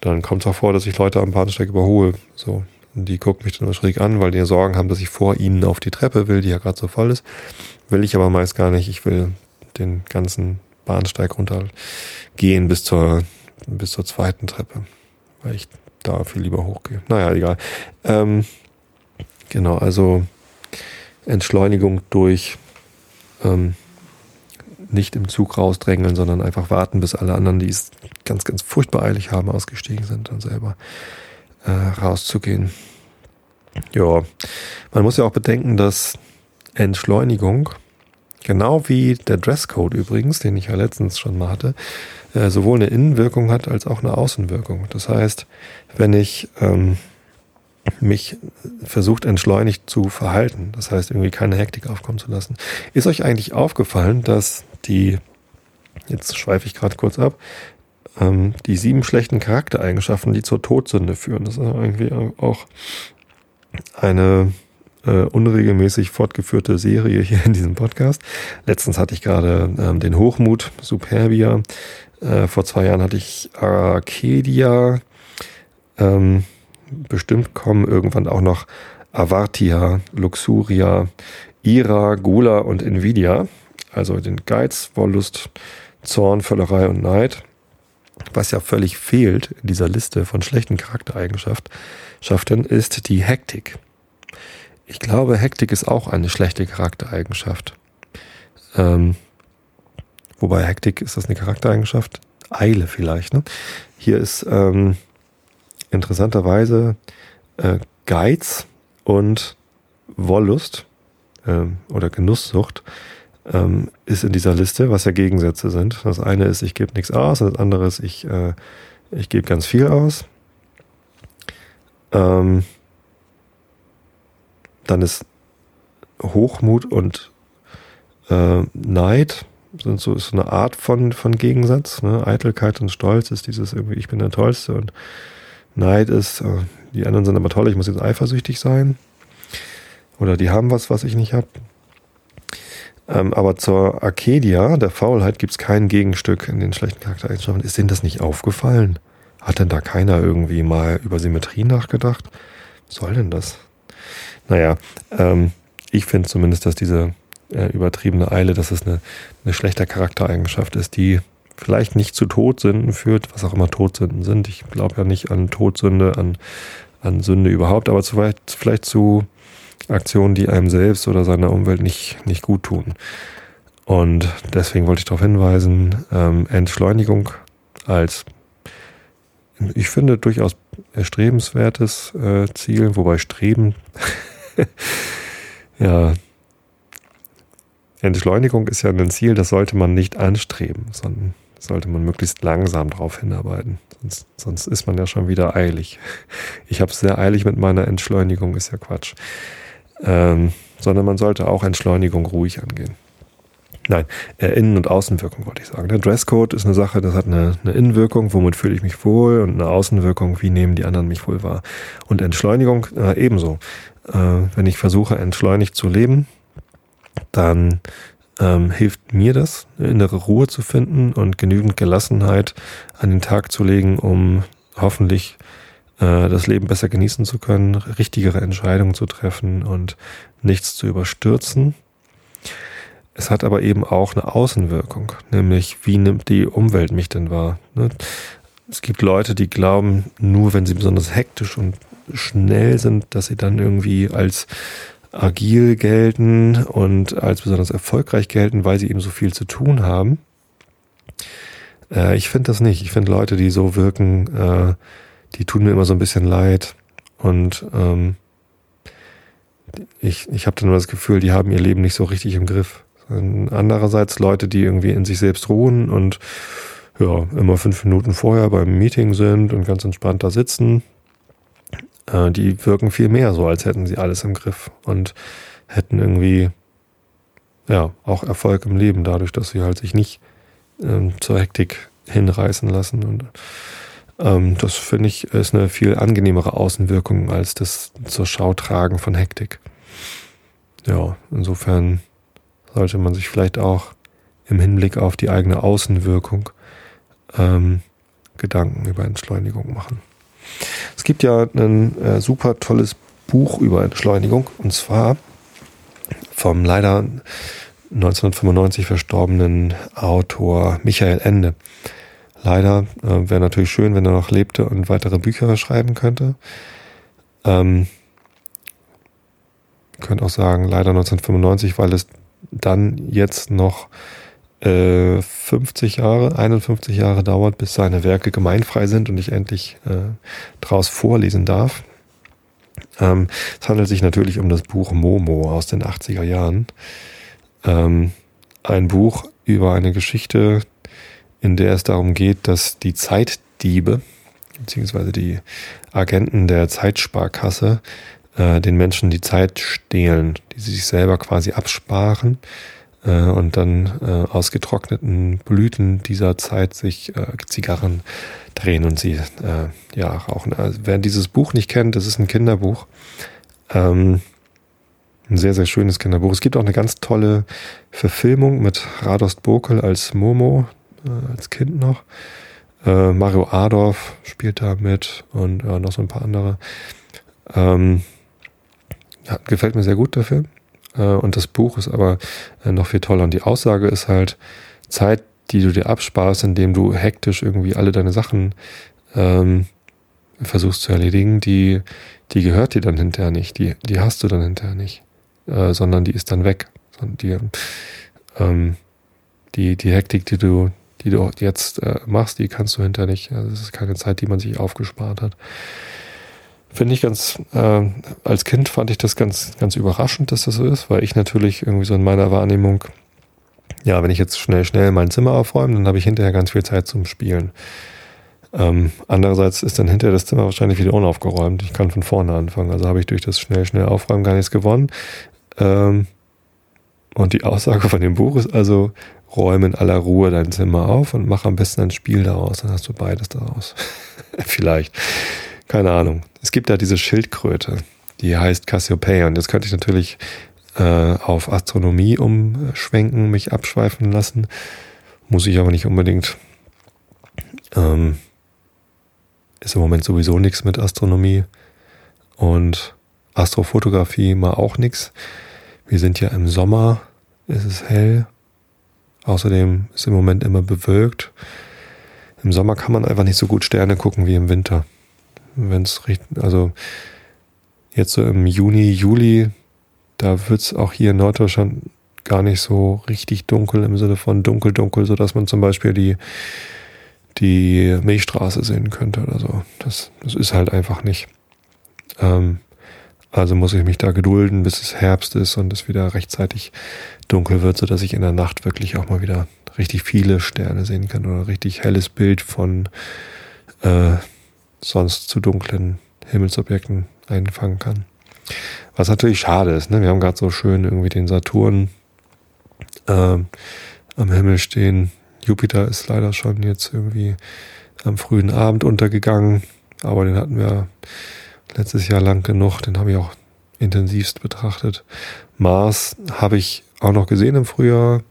dann kommt es auch vor, dass ich Leute am Bahnsteig überhole. So, die gucken mich dann schräg an, weil die Sorgen haben, dass ich vor ihnen auf die Treppe will, die ja gerade so voll ist. Will ich aber meist gar nicht. Ich will den ganzen Bahnsteig runtergehen bis zur, bis zur zweiten Treppe, weil ich da viel lieber hochgehe. Naja, egal. Ähm, genau, also Entschleunigung durch ähm, nicht im Zug rausdrängeln, sondern einfach warten, bis alle anderen, die es ganz, ganz furchtbar eilig haben, ausgestiegen sind, dann selber äh, rauszugehen. Ja, man muss ja auch bedenken, dass Entschleunigung, genau wie der Dresscode übrigens, den ich ja letztens schon mal hatte, äh, sowohl eine Innenwirkung hat als auch eine Außenwirkung. Das heißt, wenn ich ähm, mich versucht entschleunigt zu verhalten, das heißt irgendwie keine Hektik aufkommen zu lassen, ist euch eigentlich aufgefallen, dass die, jetzt schweife ich gerade kurz ab, ähm, die sieben schlechten Charaktereigenschaften, die zur Todsünde führen. Das ist irgendwie auch eine äh, unregelmäßig fortgeführte Serie hier in diesem Podcast. Letztens hatte ich gerade ähm, den Hochmut, Superbia. Äh, vor zwei Jahren hatte ich Arcadia. Ähm, bestimmt kommen irgendwann auch noch Avartia, Luxuria, Ira, Gula und Nvidia. Also den Geiz, Wollust, Zorn, Völlerei und Neid. Was ja völlig fehlt in dieser Liste von schlechten Charaktereigenschaften, ist die Hektik. Ich glaube, Hektik ist auch eine schlechte Charaktereigenschaft. Ähm, wobei Hektik ist das eine Charaktereigenschaft? Eile vielleicht. Ne? Hier ist ähm, interessanterweise äh, Geiz und Wollust ähm, oder Genusssucht ähm, ist in dieser Liste, was ja Gegensätze sind. Das eine ist, ich gebe nichts aus das andere ist, ich, äh, ich gebe ganz viel aus. Ähm, dann ist Hochmut und äh, Neid sind so ist so eine Art von von Gegensatz. Ne? Eitelkeit und Stolz ist dieses irgendwie ich bin der Tollste und Neid ist äh, die anderen sind aber toll, ich muss jetzt eifersüchtig sein oder die haben was, was ich nicht habe. Ähm, aber zur Arcadia, der Faulheit, gibt es kein Gegenstück in den schlechten Charaktereigenschaften. Ist denen das nicht aufgefallen? Hat denn da keiner irgendwie mal über Symmetrie nachgedacht? Was soll denn das? Naja, ähm, ich finde zumindest, dass diese äh, übertriebene Eile, dass es eine, eine schlechte Charaktereigenschaft ist, die vielleicht nicht zu Todsünden führt, was auch immer Todsünden sind. Ich glaube ja nicht an Todsünde, an, an Sünde überhaupt, aber zu, vielleicht zu Aktionen, die einem selbst oder seiner Umwelt nicht, nicht gut tun. Und deswegen wollte ich darauf hinweisen, ähm, Entschleunigung als, ich finde, durchaus erstrebenswertes äh, Ziel, wobei Streben ja, Entschleunigung ist ja ein Ziel, das sollte man nicht anstreben, sondern sollte man möglichst langsam darauf hinarbeiten. Sonst, sonst ist man ja schon wieder eilig. Ich habe es sehr eilig mit meiner Entschleunigung, ist ja Quatsch. Ähm, sondern man sollte auch Entschleunigung ruhig angehen. Nein, äh, Innen- und Außenwirkung wollte ich sagen. Der Dresscode ist eine Sache, das hat eine, eine Innenwirkung, womit fühle ich mich wohl und eine Außenwirkung, wie nehmen die anderen mich wohl wahr. Und Entschleunigung äh, ebenso. Äh, wenn ich versuche, entschleunigt zu leben, dann ähm, hilft mir das, eine innere Ruhe zu finden und genügend Gelassenheit an den Tag zu legen, um hoffentlich äh, das Leben besser genießen zu können, richtigere Entscheidungen zu treffen und nichts zu überstürzen. Es hat aber eben auch eine Außenwirkung, nämlich wie nimmt die Umwelt mich denn wahr? Ne? Es gibt Leute, die glauben, nur wenn sie besonders hektisch und schnell sind, dass sie dann irgendwie als agil gelten und als besonders erfolgreich gelten, weil sie eben so viel zu tun haben. Äh, ich finde das nicht. Ich finde Leute, die so wirken, äh, die tun mir immer so ein bisschen leid. Und ähm, ich, ich habe dann nur das Gefühl, die haben ihr Leben nicht so richtig im Griff. Andererseits Leute, die irgendwie in sich selbst ruhen und ja, immer fünf Minuten vorher beim Meeting sind und ganz entspannt da sitzen, äh, die wirken viel mehr so, als hätten sie alles im Griff und hätten irgendwie ja auch Erfolg im Leben, dadurch, dass sie halt sich nicht ähm, zur Hektik hinreißen lassen. Und ähm, das finde ich ist eine viel angenehmere Außenwirkung als das zur Schau tragen von Hektik. Ja, insofern sollte man sich vielleicht auch im Hinblick auf die eigene Außenwirkung ähm, Gedanken über Entschleunigung machen. Es gibt ja ein äh, super tolles Buch über Entschleunigung und zwar vom leider 1995 verstorbenen Autor Michael Ende. Leider äh, wäre natürlich schön, wenn er noch lebte und weitere Bücher schreiben könnte. Ähm, könnte auch sagen, leider 1995, weil es dann jetzt noch äh, 50 Jahre, 51 Jahre dauert, bis seine Werke gemeinfrei sind und ich endlich äh, daraus vorlesen darf. Ähm, es handelt sich natürlich um das Buch Momo aus den 80er Jahren. Ähm, ein Buch über eine Geschichte, in der es darum geht, dass die Zeitdiebe, beziehungsweise die Agenten der Zeitsparkasse, äh, den Menschen die Zeit stehlen, die sie sich selber quasi absparen äh, und dann äh, aus getrockneten Blüten dieser Zeit sich äh, Zigarren drehen und sie äh, ja rauchen. Also, wer dieses Buch nicht kennt, das ist ein Kinderbuch. Ähm, ein sehr, sehr schönes Kinderbuch. Es gibt auch eine ganz tolle Verfilmung mit Radost Bokel als Momo, äh, als Kind noch. Äh, Mario Adorf spielt da mit und äh, noch so ein paar andere. Ähm, ja, gefällt mir sehr gut, der Film. Äh, und das Buch ist aber äh, noch viel toller. Und die Aussage ist halt, Zeit, die du dir absparst, indem du hektisch irgendwie alle deine Sachen ähm, versuchst zu erledigen, die, die gehört dir dann hinterher nicht. Die, die hast du dann hinterher nicht. Äh, sondern die ist dann weg. Die, ähm, die, die Hektik, die du, die du jetzt äh, machst, die kannst du hinterher nicht. Also es ist keine Zeit, die man sich aufgespart hat. Finde ich ganz, äh, als Kind fand ich das ganz, ganz überraschend, dass das so ist, weil ich natürlich irgendwie so in meiner Wahrnehmung, ja, wenn ich jetzt schnell, schnell mein Zimmer aufräume, dann habe ich hinterher ganz viel Zeit zum Spielen. Ähm, andererseits ist dann hinterher das Zimmer wahrscheinlich wieder unaufgeräumt. Ich kann von vorne anfangen. Also habe ich durch das schnell, schnell aufräumen gar nichts gewonnen. Ähm, und die Aussage von dem Buch ist also, räume in aller Ruhe dein Zimmer auf und mach am besten ein Spiel daraus. Dann hast du beides daraus. Vielleicht. Keine Ahnung. Es gibt da diese Schildkröte, die heißt Cassiopeia. Und jetzt könnte ich natürlich äh, auf Astronomie umschwenken, mich abschweifen lassen. Muss ich aber nicht unbedingt. Ähm, ist im Moment sowieso nichts mit Astronomie. Und Astrofotografie mal auch nichts. Wir sind ja im Sommer, es ist hell. Außerdem ist im Moment immer bewölkt. Im Sommer kann man einfach nicht so gut Sterne gucken wie im Winter. Wenn es also jetzt so im Juni, Juli, da wird es auch hier in Norddeutschland gar nicht so richtig dunkel im Sinne von dunkel, dunkel, so dass man zum Beispiel die, die Milchstraße sehen könnte oder so. Das, das ist halt einfach nicht. Ähm, also muss ich mich da gedulden, bis es Herbst ist und es wieder rechtzeitig dunkel wird, sodass ich in der Nacht wirklich auch mal wieder richtig viele Sterne sehen kann oder richtig helles Bild von äh, sonst zu dunklen Himmelsobjekten einfangen kann. Was natürlich schade ist, ne? Wir haben gerade so schön irgendwie den Saturn äh, am Himmel stehen. Jupiter ist leider schon jetzt irgendwie am frühen Abend untergegangen, aber den hatten wir letztes Jahr lang genug. Den habe ich auch intensivst betrachtet. Mars habe ich auch noch gesehen im Frühjahr.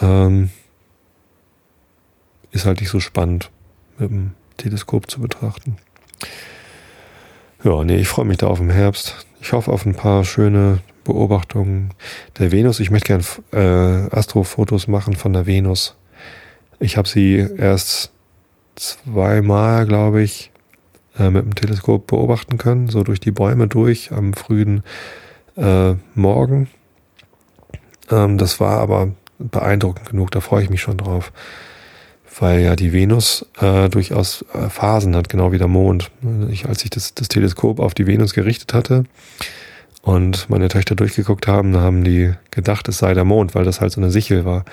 Ähm, ist halt nicht so spannend mit dem Teleskop zu betrachten. Ja, nee, ich freue mich da auf den Herbst. Ich hoffe auf ein paar schöne Beobachtungen der Venus. Ich möchte gern äh, Astrofotos machen von der Venus. Ich habe sie erst zweimal, glaube ich, äh, mit dem Teleskop beobachten können, so durch die Bäume durch am frühen äh, Morgen. Ähm, das war aber beeindruckend genug, da freue ich mich schon drauf. Weil ja die Venus äh, durchaus äh, Phasen hat, genau wie der Mond. Ich, als ich das, das Teleskop auf die Venus gerichtet hatte und meine Töchter durchgeguckt haben, haben die gedacht, es sei der Mond, weil das halt so eine Sichel war.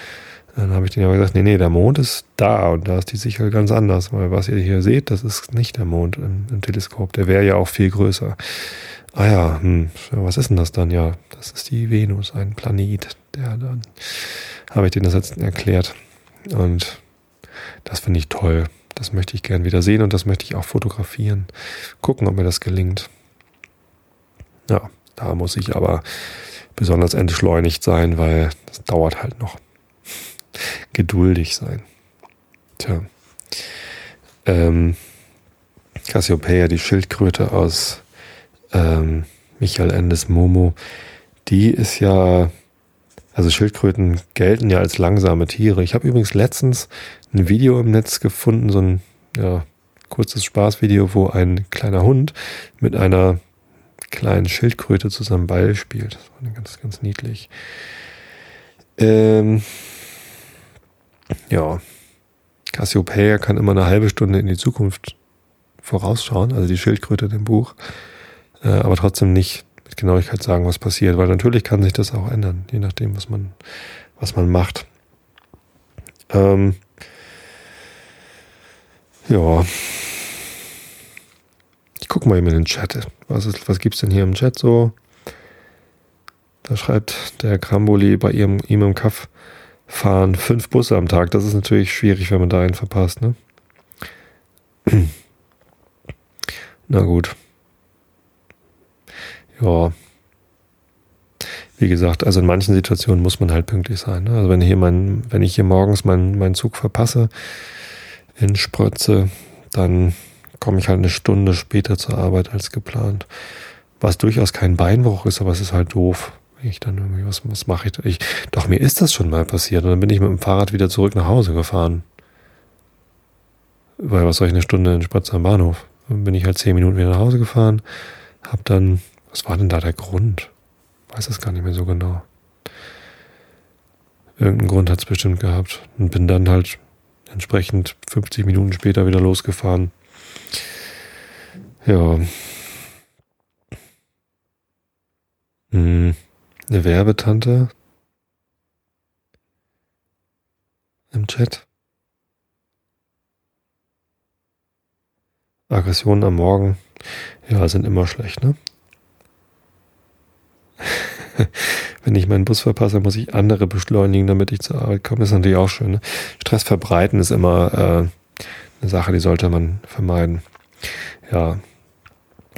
Dann habe ich denen aber gesagt, nee, nee, der Mond ist da und da ist die Sichel ganz anders, weil was ihr hier seht, das ist nicht der Mond im, im Teleskop. Der wäre ja auch viel größer. Ah ja, hm, was ist denn das dann? Ja, das ist die Venus, ein Planet. Der dann habe ich denen das jetzt erklärt. Und das finde ich toll. Das möchte ich gern wieder sehen und das möchte ich auch fotografieren. Gucken, ob mir das gelingt. Ja, da muss ich aber besonders entschleunigt sein, weil das dauert halt noch geduldig sein. Tja. Ähm, Cassiopeia, die Schildkröte aus ähm, Michael Endes Momo, die ist ja, also Schildkröten gelten ja als langsame Tiere. Ich habe übrigens letztens ein Video im Netz gefunden, so ein ja, kurzes Spaßvideo, wo ein kleiner Hund mit einer kleinen Schildkröte zusammen Ball spielt. Das war ganz, ganz niedlich. Ähm, ja, Cassiopeia kann immer eine halbe Stunde in die Zukunft vorausschauen, also die Schildkröte in dem Buch, äh, aber trotzdem nicht mit Genauigkeit sagen, was passiert, weil natürlich kann sich das auch ändern, je nachdem, was man, was man macht. Ähm, ja. Ich gucke mal eben in den Chat. Was, was gibt's denn hier im Chat so? Da schreibt der Kramboli bei ihrem, ihm im Kaff fahren fünf Busse am Tag. Das ist natürlich schwierig, wenn man da einen verpasst, ne? Na gut. Ja. Wie gesagt, also in manchen Situationen muss man halt pünktlich sein. Ne? Also wenn hier mein, wenn ich hier morgens meinen mein Zug verpasse in Sprötze, dann komme ich halt eine Stunde später zur Arbeit als geplant. Was durchaus kein Beinbruch ist, aber es ist halt doof. Ich dann irgendwie, was, was mache ich, ich? Doch, mir ist das schon mal passiert. Und dann bin ich mit dem Fahrrad wieder zurück nach Hause gefahren. Weil was soll ich eine Stunde in Spatz am Bahnhof? Dann bin ich halt zehn Minuten wieder nach Hause gefahren, hab dann, was war denn da der Grund? Weiß das gar nicht mehr so genau. Irgendeinen Grund hat es bestimmt gehabt. Und bin dann halt entsprechend 50 Minuten später wieder losgefahren. Ja. Hm. Eine Werbetante im Chat. Aggressionen am Morgen, ja, sind immer schlecht, ne? Wenn ich meinen Bus verpasse, muss ich andere beschleunigen, damit ich zur Arbeit komme. Das ist natürlich auch schön. Ne? Stress verbreiten ist immer äh, eine Sache, die sollte man vermeiden. Ja,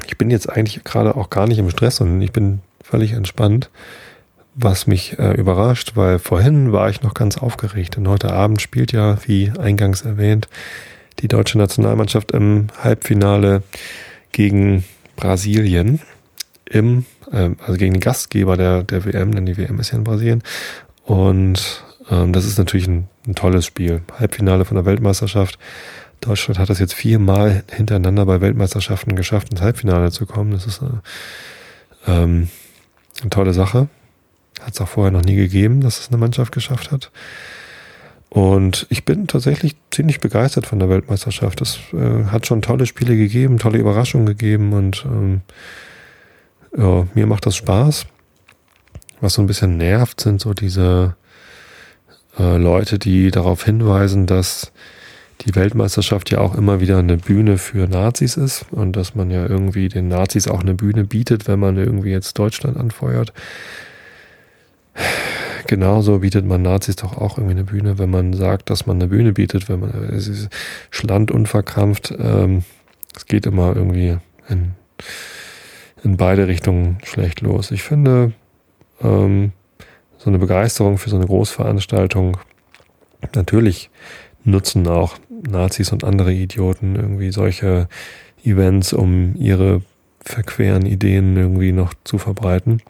ich bin jetzt eigentlich gerade auch gar nicht im Stress, sondern ich bin völlig entspannt, was mich äh, überrascht, weil vorhin war ich noch ganz aufgeregt. Und heute Abend spielt ja, wie eingangs erwähnt, die deutsche Nationalmannschaft im Halbfinale gegen Brasilien im, äh, also gegen den Gastgeber der, der WM, denn die WM ist ja in Brasilien. Und ähm, das ist natürlich ein, ein tolles Spiel. Halbfinale von der Weltmeisterschaft. Deutschland hat das jetzt viermal hintereinander bei Weltmeisterschaften geschafft, ins Halbfinale zu kommen. Das ist äh, ähm, eine tolle Sache. Hat es auch vorher noch nie gegeben, dass es eine Mannschaft geschafft hat. Und ich bin tatsächlich ziemlich begeistert von der Weltmeisterschaft. Es äh, hat schon tolle Spiele gegeben, tolle Überraschungen gegeben und ähm, ja, mir macht das Spaß. Was so ein bisschen nervt, sind so diese äh, Leute, die darauf hinweisen, dass die Weltmeisterschaft ja auch immer wieder eine Bühne für Nazis ist und dass man ja irgendwie den Nazis auch eine Bühne bietet, wenn man irgendwie jetzt Deutschland anfeuert. Genauso bietet man Nazis doch auch irgendwie eine Bühne, wenn man sagt, dass man eine Bühne bietet, wenn man es ist schland unverkrampft. Ähm, es geht immer irgendwie in, in beide Richtungen schlecht los. Ich finde ähm, so eine Begeisterung für so eine Großveranstaltung natürlich nutzen auch Nazis und andere Idioten irgendwie solche Events, um ihre verqueren Ideen irgendwie noch zu verbreiten.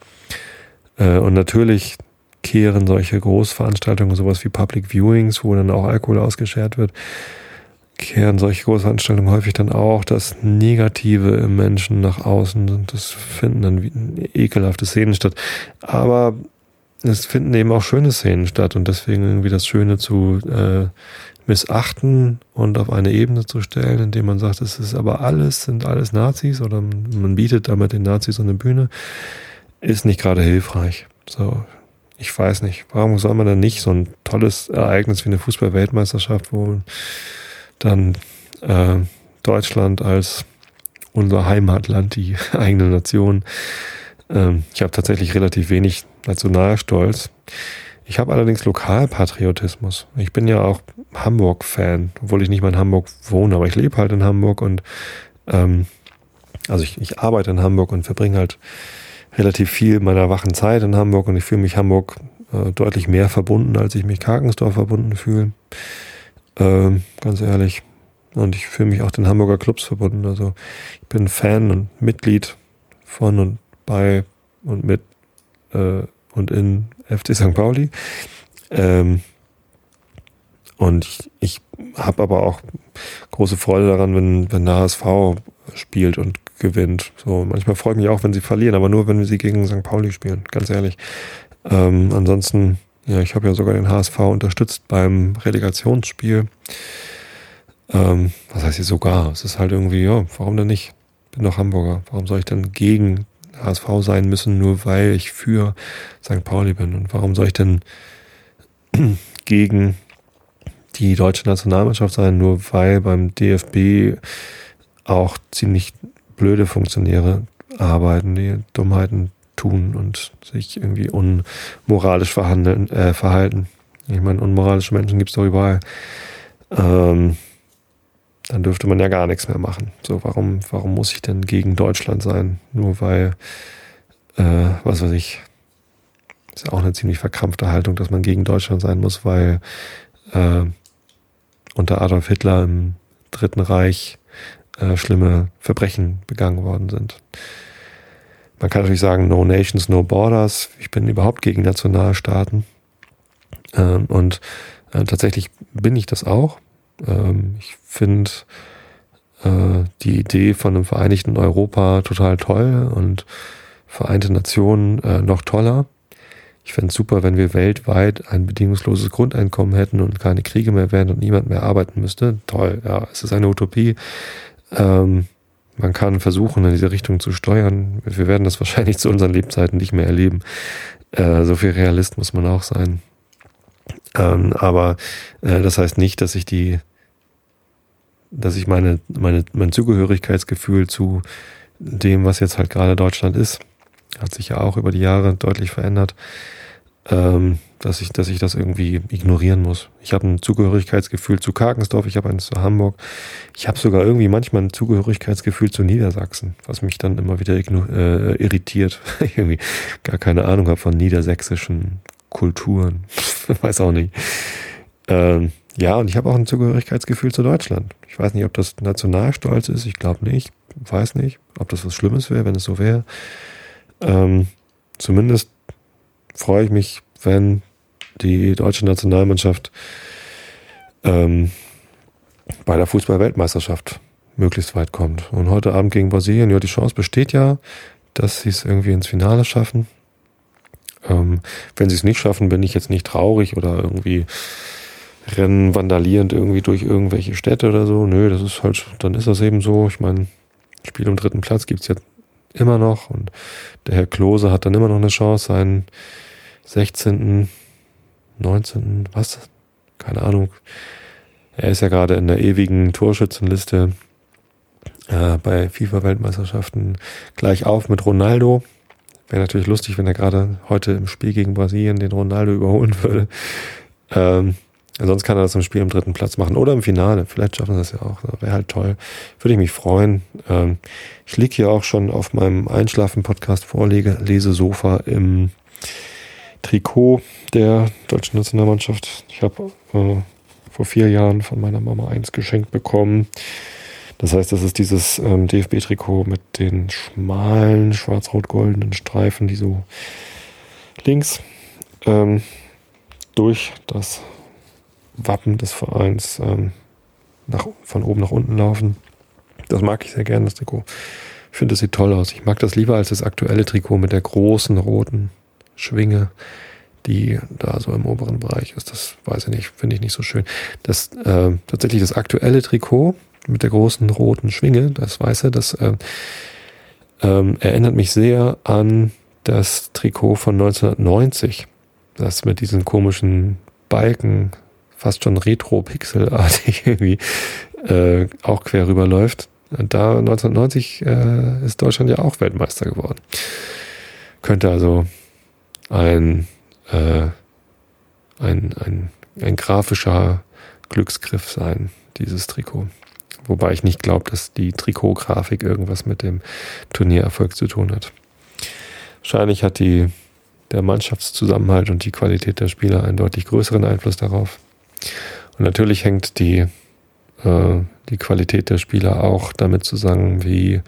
Äh, und natürlich kehren solche Großveranstaltungen, sowas wie Public Viewings, wo dann auch Alkohol ausgeschert wird, kehren solche Großveranstaltungen häufig dann auch das Negative im Menschen nach außen und das finden dann ekelhafte Szenen statt. Aber es finden eben auch schöne Szenen statt und deswegen irgendwie das Schöne zu äh, missachten und auf eine Ebene zu stellen, indem man sagt, es ist aber alles, sind alles Nazis oder man bietet damit den Nazis eine Bühne, ist nicht gerade hilfreich. So, ich weiß nicht, warum soll man dann nicht so ein tolles Ereignis wie eine Fußball-Weltmeisterschaft, wo dann äh, Deutschland als unser Heimatland, die eigene Nation, äh, ich habe tatsächlich relativ wenig Nationalstolz. Ich habe allerdings Lokalpatriotismus. Ich bin ja auch Hamburg-Fan, obwohl ich nicht mal in Hamburg wohne, aber ich lebe halt in Hamburg und ähm, also ich, ich arbeite in Hamburg und verbringe halt relativ viel meiner wachen Zeit in Hamburg und ich fühle mich Hamburg äh, deutlich mehr verbunden, als ich mich Karkensdorf verbunden fühle. Ähm, ganz ehrlich. Und ich fühle mich auch den Hamburger Clubs verbunden. Also ich bin Fan und Mitglied von und bei und mit äh, und in FC St. Pauli. Ähm, und ich, ich habe aber auch große Freude daran, wenn, wenn der HSV spielt und gewinnt. So, manchmal freue ich mich auch, wenn sie verlieren, aber nur, wenn wir sie gegen St. Pauli spielen, ganz ehrlich. Ähm, ansonsten, ja, ich habe ja sogar den HSV unterstützt beim Relegationsspiel. Ähm, was heißt hier sogar? Es ist halt irgendwie, ja, warum denn nicht? Bin doch Hamburger. Warum soll ich denn gegen HSV sein müssen, nur weil ich für St. Pauli bin. Und warum soll ich denn gegen die deutsche Nationalmannschaft sein, nur weil beim DFB auch ziemlich blöde Funktionäre arbeiten, die Dummheiten tun und sich irgendwie unmoralisch verhandeln, äh, verhalten. Ich meine, unmoralische Menschen gibt es doch überall. Ähm, dann dürfte man ja gar nichts mehr machen. So, warum, warum muss ich denn gegen Deutschland sein? Nur weil, äh, was weiß ich, ist ja auch eine ziemlich verkrampfte Haltung, dass man gegen Deutschland sein muss, weil äh, unter Adolf Hitler im Dritten Reich äh, schlimme Verbrechen begangen worden sind. Man kann natürlich sagen, no nations, no borders. Ich bin überhaupt gegen Nationalstaaten. Ähm, und äh, tatsächlich bin ich das auch. Ähm, ich finde äh, die Idee von einem vereinigten Europa total toll und Vereinte Nationen äh, noch toller. Ich fände es super, wenn wir weltweit ein bedingungsloses Grundeinkommen hätten und keine Kriege mehr wären und niemand mehr arbeiten müsste. Toll, ja, es ist eine Utopie. Ähm, man kann versuchen, in diese Richtung zu steuern. Wir werden das wahrscheinlich zu unseren Lebzeiten nicht mehr erleben. Äh, so viel Realist muss man auch sein. Ähm, aber äh, das heißt nicht, dass ich die, dass ich meine, meine, mein Zugehörigkeitsgefühl zu dem, was jetzt halt gerade Deutschland ist, hat sich ja auch über die Jahre deutlich verändert ähm, dass ich, dass ich das irgendwie ignorieren muss. Ich habe ein Zugehörigkeitsgefühl zu Karkensdorf, ich habe eins zu Hamburg. Ich habe sogar irgendwie manchmal ein Zugehörigkeitsgefühl zu Niedersachsen, was mich dann immer wieder äh, irritiert. ich irgendwie gar keine Ahnung habe von niedersächsischen Kulturen. weiß auch nicht. Ähm, ja, und ich habe auch ein Zugehörigkeitsgefühl zu Deutschland. Ich weiß nicht, ob das Nationalstolz ist, ich glaube nicht, weiß nicht, ob das was Schlimmes wäre, wenn es so wäre. Ähm, zumindest freue ich mich, wenn die deutsche Nationalmannschaft ähm, bei der Fußball-Weltmeisterschaft möglichst weit kommt. Und heute Abend gegen Brasilien, ja, die Chance besteht ja, dass sie es irgendwie ins Finale schaffen. Ähm, wenn sie es nicht schaffen, bin ich jetzt nicht traurig oder irgendwie rennen vandalierend irgendwie durch irgendwelche Städte oder so. Nö, das ist halt, dann ist das eben so. Ich meine, Spiel um dritten Platz gibt's ja immer noch und der Herr Klose hat dann immer noch eine Chance, seinen 16., 19., was? Keine Ahnung. Er ist ja gerade in der ewigen Torschützenliste äh, bei FIFA-Weltmeisterschaften gleich auf mit Ronaldo. Wäre natürlich lustig, wenn er gerade heute im Spiel gegen Brasilien den Ronaldo überholen würde. Ähm, sonst kann er das im Spiel im dritten Platz machen oder im Finale. Vielleicht schaffen sie das ja auch. Wäre halt toll. Würde ich mich freuen. Ähm, ich liege hier auch schon auf meinem Einschlafen-Podcast vorlege, lese Sofa im Trikot der deutschen Nationalmannschaft. Ich habe äh, vor vier Jahren von meiner Mama eins geschenkt bekommen. Das heißt, das ist dieses ähm, DFB-Trikot mit den schmalen schwarz-rot-goldenen Streifen, die so links ähm, durch das Wappen des Vereins ähm, nach, von oben nach unten laufen. Das mag ich sehr gerne, das Trikot. Ich finde, das sieht toll aus. Ich mag das lieber als das aktuelle Trikot mit der großen roten Schwinge, die da so im oberen Bereich ist. Das weiß ich nicht, finde ich nicht so schön. Das äh, tatsächlich das aktuelle Trikot mit der großen roten Schwinge, das weiße, das äh, äh, erinnert mich sehr an das Trikot von 1990, das mit diesen komischen Balken, fast schon retro-pixelartig irgendwie äh, auch quer rüberläuft. Da 1990 äh, ist Deutschland ja auch Weltmeister geworden. Könnte also ein, äh, ein, ein, ein grafischer Glücksgriff sein, dieses Trikot. Wobei ich nicht glaube, dass die Trikotgrafik irgendwas mit dem Turniererfolg zu tun hat. Wahrscheinlich hat die, der Mannschaftszusammenhalt und die Qualität der Spieler einen deutlich größeren Einfluss darauf. Und natürlich hängt die, äh, die Qualität der Spieler auch damit zusammen, wie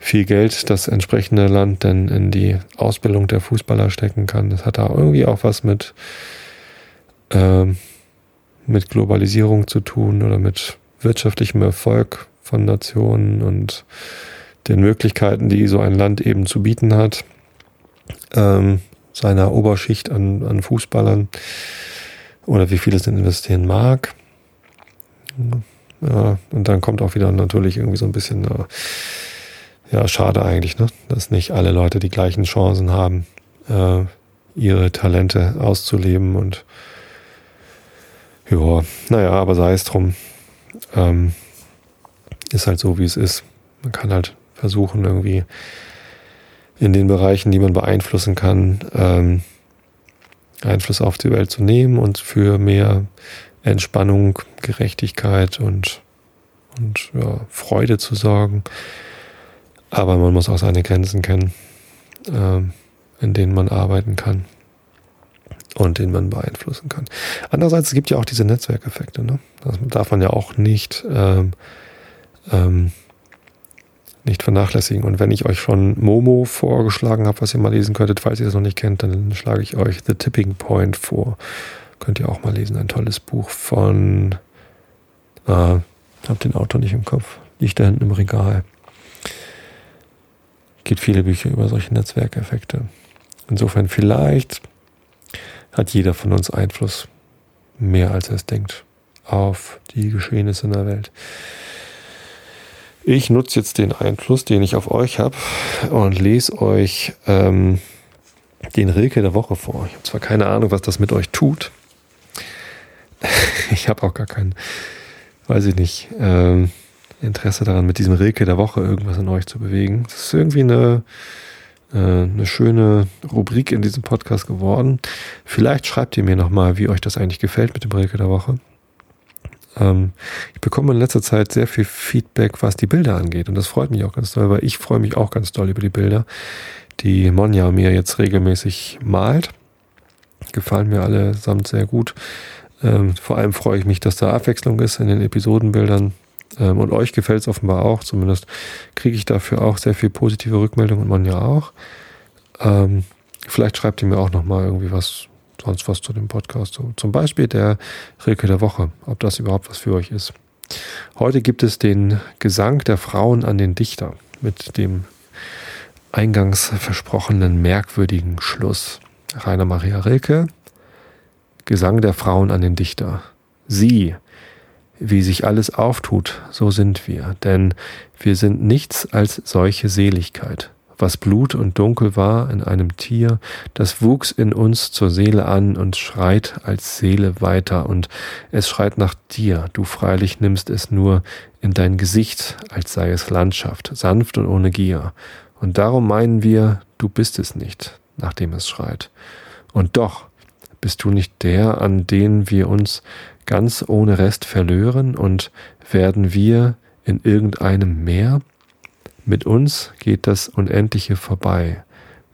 viel Geld das entsprechende Land denn in die Ausbildung der Fußballer stecken kann. Das hat da irgendwie auch was mit, äh, mit Globalisierung zu tun oder mit wirtschaftlichem Erfolg von Nationen und den Möglichkeiten, die so ein Land eben zu bieten hat, ähm, seiner Oberschicht an, an Fußballern oder wie viel es denn investieren mag. Ja, und dann kommt auch wieder natürlich irgendwie so ein bisschen äh, ja, schade eigentlich, ne? dass nicht alle Leute die gleichen Chancen haben, äh, ihre Talente auszuleben und ja, naja, aber sei es drum. Ähm, ist halt so, wie es ist. Man kann halt versuchen, irgendwie in den Bereichen, die man beeinflussen kann, ähm, Einfluss auf die Welt zu nehmen und für mehr Entspannung, Gerechtigkeit und, und ja, Freude zu sorgen. Aber man muss auch seine Grenzen kennen, ähm, in denen man arbeiten kann und den man beeinflussen kann. Andererseits gibt ja auch diese Netzwerkeffekte. Ne? Das darf man ja auch nicht ähm, ähm, nicht vernachlässigen. Und wenn ich euch schon Momo vorgeschlagen habe, was ihr mal lesen könntet, falls ihr es noch nicht kennt, dann schlage ich euch The Tipping Point vor. Könnt ihr auch mal lesen. Ein tolles Buch von, äh, hab den Autor nicht im Kopf, liegt da hinten im Regal. Geht viele Bücher über solche Netzwerkeffekte. Insofern vielleicht hat jeder von uns Einfluss, mehr als er es denkt, auf die Geschehnisse in der Welt. Ich nutze jetzt den Einfluss, den ich auf euch habe und lese euch ähm, den Rilke der Woche vor. Ich habe zwar keine Ahnung, was das mit euch tut. ich habe auch gar kein, weiß ich nicht, ähm, Interesse daran, mit diesem Rilke der Woche irgendwas in euch zu bewegen. Das ist irgendwie eine, eine schöne Rubrik in diesem Podcast geworden. Vielleicht schreibt ihr mir nochmal, wie euch das eigentlich gefällt mit dem Rilke der Woche. Ähm, ich bekomme in letzter Zeit sehr viel Feedback, was die Bilder angeht. Und das freut mich auch ganz doll, weil ich freue mich auch ganz doll über die Bilder, die Monja mir jetzt regelmäßig malt. Gefallen mir allesamt sehr gut. Ähm, vor allem freue ich mich, dass da Abwechslung ist in den Episodenbildern. Ähm, und euch gefällt es offenbar auch. Zumindest kriege ich dafür auch sehr viel positive Rückmeldung und Monja auch. Ähm, vielleicht schreibt ihr mir auch nochmal irgendwie was sonst was zu dem Podcast. So, zum Beispiel der Rilke der Woche, ob das überhaupt was für euch ist. Heute gibt es den Gesang der Frauen an den Dichter mit dem eingangs versprochenen merkwürdigen Schluss. Rainer Maria Rilke, Gesang der Frauen an den Dichter. Sie, wie sich alles auftut, so sind wir, denn wir sind nichts als solche Seligkeit was Blut und Dunkel war in einem Tier, das wuchs in uns zur Seele an und schreit als Seele weiter, und es schreit nach dir, du freilich nimmst es nur in dein Gesicht, als sei es Landschaft, sanft und ohne Gier. Und darum meinen wir, du bist es nicht, nachdem es schreit. Und doch bist du nicht der, an den wir uns ganz ohne Rest verlören, und werden wir in irgendeinem Meer, mit uns geht das Unendliche vorbei.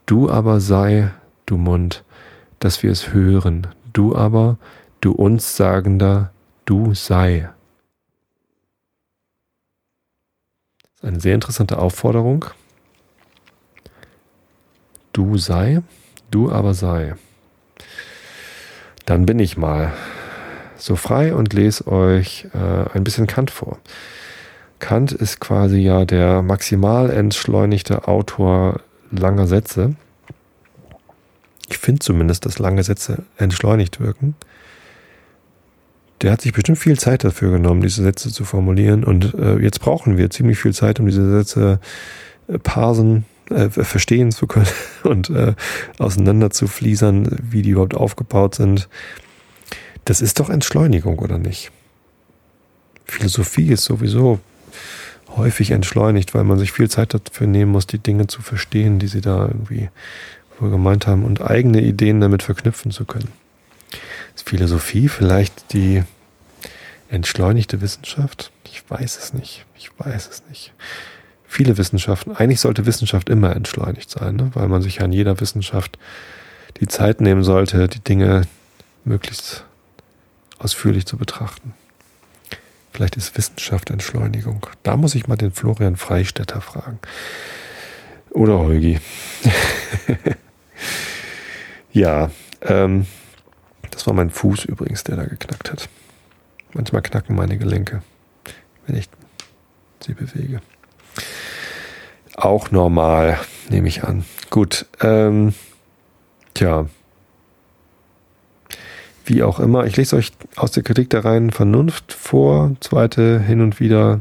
Du aber sei, du Mund, dass wir es hören. Du aber, du uns sagender, du sei. Eine sehr interessante Aufforderung. Du sei, du aber sei. Dann bin ich mal so frei und lese euch äh, ein bisschen Kant vor. Kant ist quasi ja der maximal entschleunigte Autor langer Sätze. Ich finde zumindest, dass lange Sätze entschleunigt wirken. Der hat sich bestimmt viel Zeit dafür genommen, diese Sätze zu formulieren. Und äh, jetzt brauchen wir ziemlich viel Zeit, um diese Sätze äh, parsen, äh, verstehen zu können und äh, auseinander zu fliesern, wie die überhaupt aufgebaut sind. Das ist doch Entschleunigung, oder nicht? Philosophie ist sowieso häufig entschleunigt, weil man sich viel Zeit dafür nehmen muss, die Dinge zu verstehen, die sie da irgendwie wohl gemeint haben und eigene Ideen damit verknüpfen zu können. Ist Philosophie vielleicht die entschleunigte Wissenschaft? Ich weiß es nicht. Ich weiß es nicht. Viele Wissenschaften, eigentlich sollte Wissenschaft immer entschleunigt sein, ne? weil man sich ja in jeder Wissenschaft die Zeit nehmen sollte, die Dinge möglichst ausführlich zu betrachten. Vielleicht ist Wissenschaft Entschleunigung. Da muss ich mal den Florian Freistetter fragen. Oder Holgi. ja, ähm, das war mein Fuß übrigens, der da geknackt hat. Manchmal knacken meine Gelenke, wenn ich sie bewege. Auch normal, nehme ich an. Gut, ähm, tja, wie auch immer. Ich lese euch aus der Kritik der reinen Vernunft vor. Zweite hin und wieder.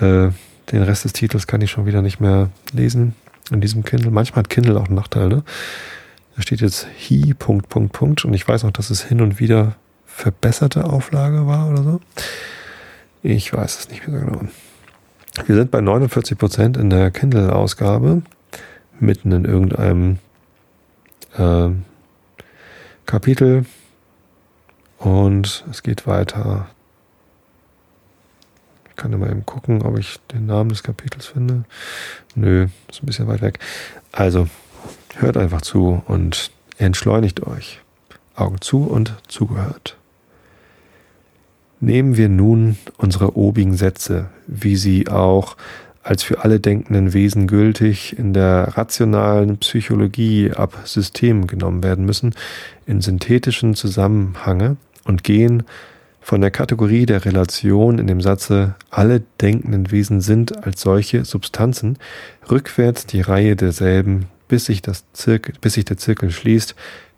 Äh, den Rest des Titels kann ich schon wieder nicht mehr lesen in diesem Kindle. Manchmal hat Kindle auch einen Nachteil. Ne? Da steht jetzt hi, Punkt, Punkt, Punkt. Und ich weiß noch, dass es hin und wieder verbesserte Auflage war oder so. Ich weiß es nicht mehr so genau. Wir sind bei 49 Prozent in der Kindle-Ausgabe mitten in irgendeinem äh, Kapitel und es geht weiter. Ich kann mal eben gucken, ob ich den Namen des Kapitels finde. Nö, ist ein bisschen weit weg. Also, hört einfach zu und entschleunigt euch. Augen zu und zugehört. Nehmen wir nun unsere obigen Sätze, wie sie auch als für alle denkenden Wesen gültig in der rationalen Psychologie ab Systemen genommen werden müssen, in synthetischen Zusammenhange und gehen von der Kategorie der Relation in dem Satze alle denkenden Wesen sind als solche Substanzen rückwärts die Reihe derselben, bis sich, das Zirkel, bis sich der Zirkel schließt,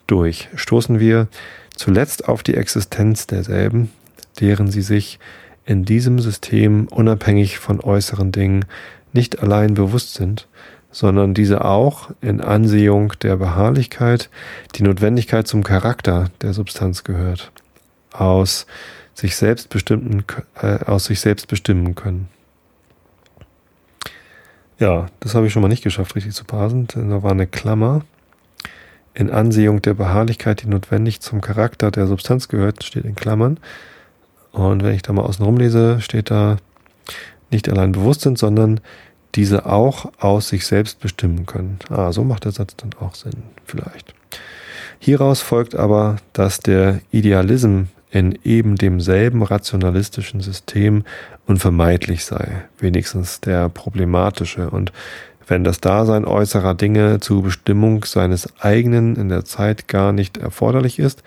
durch, stoßen wir zuletzt auf die Existenz derselben, deren sie sich in diesem System unabhängig von äußeren Dingen nicht allein bewusst sind, sondern diese auch in Ansehung der Beharrlichkeit die Notwendigkeit zum Charakter der Substanz gehört aus sich selbst bestimmten, äh, aus sich selbst bestimmen können. Ja, das habe ich schon mal nicht geschafft, richtig zu parsen. Da war eine Klammer. In Ansehung der Beharrlichkeit, die notwendig zum Charakter der Substanz gehört, steht in Klammern. Und wenn ich da mal außen rum lese, steht da nicht allein bewusst sind, sondern diese auch aus sich selbst bestimmen können. Ah, so macht der Satz dann auch Sinn, vielleicht. Hieraus folgt aber, dass der Idealism in eben demselben rationalistischen System unvermeidlich sei, wenigstens der problematische, und wenn das Dasein äußerer Dinge zur Bestimmung seines eigenen in der Zeit gar nicht erforderlich ist,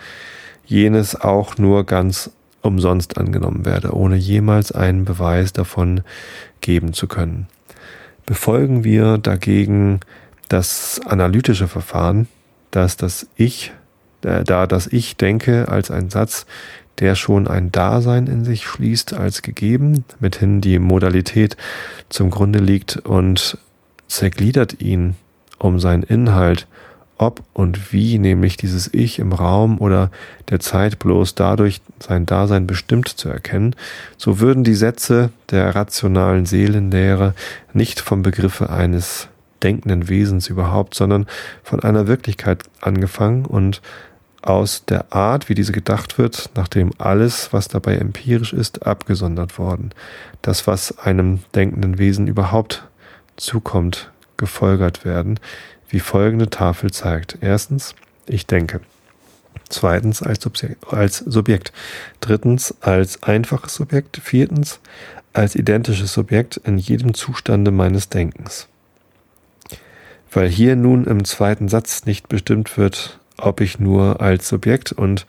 jenes auch nur ganz umsonst angenommen werde, ohne jemals einen Beweis davon geben zu können. Befolgen wir dagegen das analytische Verfahren, dass das Ich da das Ich denke als ein Satz, der schon ein Dasein in sich schließt als gegeben, mithin die Modalität zum Grunde liegt und zergliedert ihn um seinen Inhalt, ob und wie nämlich dieses Ich im Raum oder der Zeit bloß dadurch sein Dasein bestimmt zu erkennen, so würden die Sätze der rationalen Seelenlehre nicht vom Begriffe eines denkenden Wesens überhaupt, sondern von einer Wirklichkeit angefangen und aus der Art, wie diese gedacht wird, nachdem alles, was dabei empirisch ist, abgesondert worden. Das, was einem denkenden Wesen überhaupt zukommt, gefolgert werden, wie folgende Tafel zeigt. Erstens, ich denke. Zweitens, als Subjekt, als Subjekt. Drittens, als einfaches Subjekt. Viertens, als identisches Subjekt in jedem Zustande meines Denkens. Weil hier nun im zweiten Satz nicht bestimmt wird, ob ich nur als Subjekt und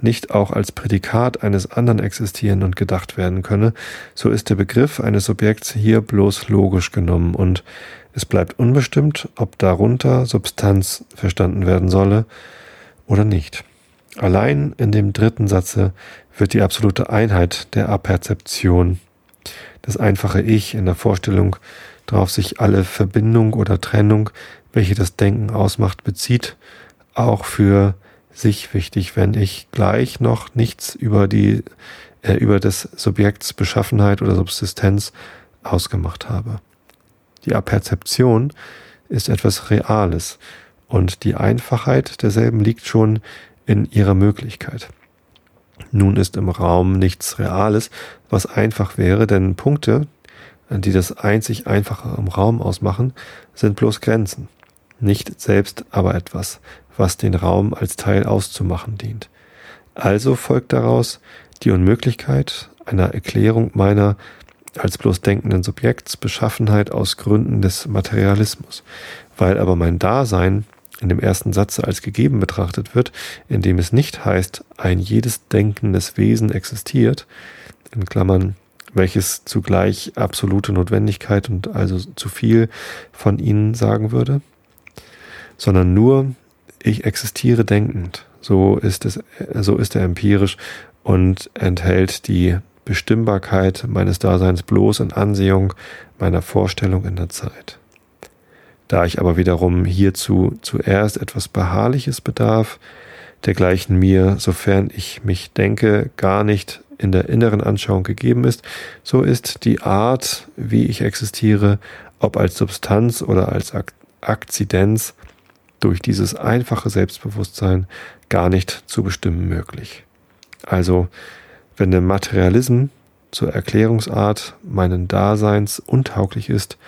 nicht auch als Prädikat eines anderen existieren und gedacht werden könne, so ist der Begriff eines Subjekts hier bloß logisch genommen und es bleibt unbestimmt, ob darunter Substanz verstanden werden solle oder nicht. Allein in dem dritten Satze wird die absolute Einheit der Aperzeption, das einfache Ich in der Vorstellung, darauf sich alle Verbindung oder Trennung, welche das Denken ausmacht, bezieht, auch für sich wichtig, wenn ich gleich noch nichts über die äh, über des Subjekts Beschaffenheit oder Subsistenz ausgemacht habe. Die Aperzeption ist etwas Reales und die Einfachheit derselben liegt schon in ihrer Möglichkeit. Nun ist im Raum nichts Reales, was einfach wäre, denn Punkte, die das einzig Einfache im Raum ausmachen, sind bloß Grenzen, nicht selbst aber etwas, was den Raum als Teil auszumachen dient. Also folgt daraus die Unmöglichkeit einer Erklärung meiner als bloß denkenden Subjekts Beschaffenheit aus Gründen des Materialismus, weil aber mein Dasein in dem ersten Satze als gegeben betrachtet wird, indem es nicht heißt, ein jedes denkendes Wesen existiert, in Klammern, welches zugleich absolute Notwendigkeit und also zu viel von ihnen sagen würde, sondern nur ich existiere denkend. So ist es, so ist er empirisch und enthält die Bestimmbarkeit meines Daseins bloß in Ansehung meiner Vorstellung in der Zeit. Da ich aber wiederum hierzu zuerst etwas Beharrliches bedarf, dergleichen mir, sofern ich mich denke, gar nicht in der inneren Anschauung gegeben ist, so ist die Art, wie ich existiere, ob als Substanz oder als Akzidenz durch dieses einfache Selbstbewusstsein gar nicht zu bestimmen möglich. Also, wenn der Materialismus zur Erklärungsart meinen Daseins untauglich ist,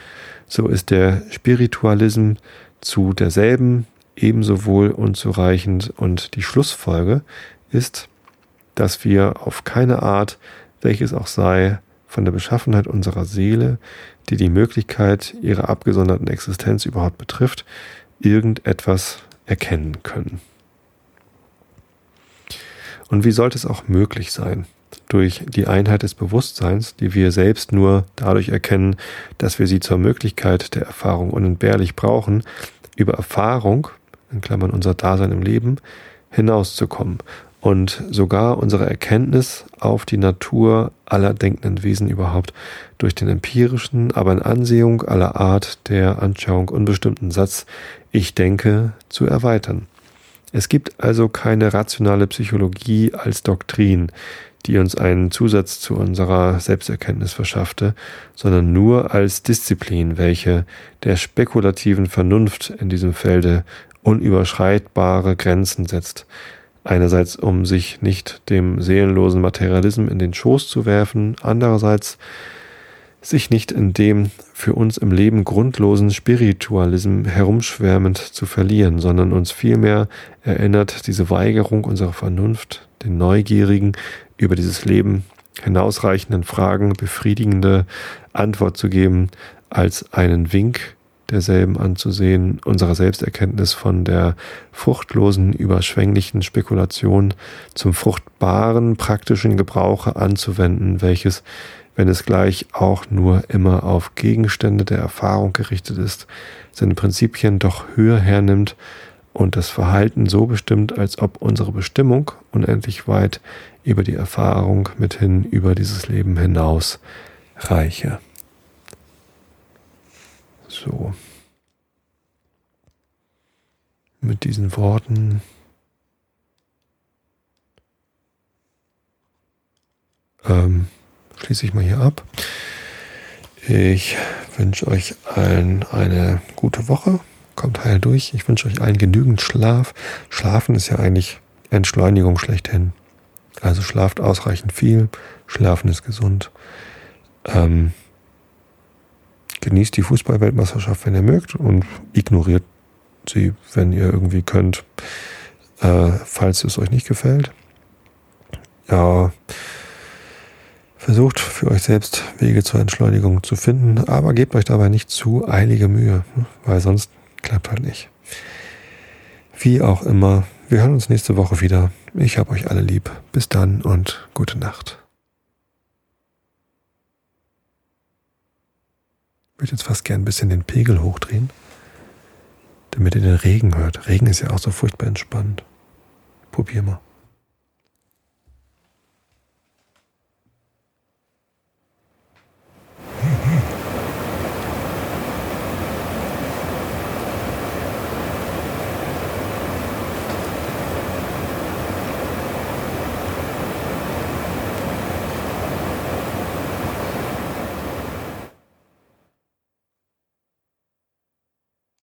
so ist der Spiritualism zu derselben ebenso wohl unzureichend und die Schlussfolge ist, dass wir auf keine Art, welches auch sei, von der Beschaffenheit unserer Seele, die die Möglichkeit ihrer abgesonderten Existenz überhaupt betrifft, irgendetwas erkennen können. Und wie sollte es auch möglich sein? Durch die Einheit des Bewusstseins, die wir selbst nur dadurch erkennen, dass wir sie zur Möglichkeit der Erfahrung unentbehrlich brauchen, über Erfahrung, in Klammern unser Dasein im Leben, hinauszukommen und sogar unsere Erkenntnis auf die Natur aller denkenden Wesen überhaupt durch den empirischen, aber in Ansehung aller Art der Anschauung unbestimmten Satz Ich denke zu erweitern. Es gibt also keine rationale Psychologie als Doktrin, die uns einen Zusatz zu unserer Selbsterkenntnis verschaffte, sondern nur als Disziplin, welche der spekulativen Vernunft in diesem Felde unüberschreitbare Grenzen setzt. Einerseits, um sich nicht dem seelenlosen Materialismus in den Schoß zu werfen, andererseits sich nicht in dem für uns im Leben grundlosen Spiritualismus herumschwärmend zu verlieren, sondern uns vielmehr erinnert diese Weigerung unserer Vernunft, den Neugierigen über dieses Leben hinausreichenden Fragen befriedigende Antwort zu geben, als einen Wink derselben anzusehen, unserer Selbsterkenntnis von der fruchtlosen, überschwänglichen Spekulation zum fruchtbaren, praktischen Gebrauche anzuwenden, welches, wenn es gleich auch nur immer auf Gegenstände der Erfahrung gerichtet ist, seine Prinzipien doch höher hernimmt und das Verhalten so bestimmt, als ob unsere Bestimmung unendlich weit über die Erfahrung mithin über dieses Leben hinaus reiche. So. Mit diesen Worten ähm, schließe ich mal hier ab. Ich wünsche euch allen eine gute Woche. Kommt heil durch. Ich wünsche euch allen genügend Schlaf. Schlafen ist ja eigentlich Entschleunigung schlechthin. Also schlaft ausreichend viel. Schlafen ist gesund. Ähm, Genießt die Fußballweltmeisterschaft, wenn ihr mögt, und ignoriert sie, wenn ihr irgendwie könnt, äh, falls es euch nicht gefällt. Ja, versucht für euch selbst Wege zur Entschleunigung zu finden, aber gebt euch dabei nicht zu eilige Mühe, weil sonst klappt halt nicht. Wie auch immer, wir hören uns nächste Woche wieder. Ich habe euch alle lieb. Bis dann und gute Nacht. Ich würde jetzt fast gern ein bisschen den Pegel hochdrehen, damit ihr den Regen hört. Regen ist ja auch so furchtbar entspannt. Probier mal.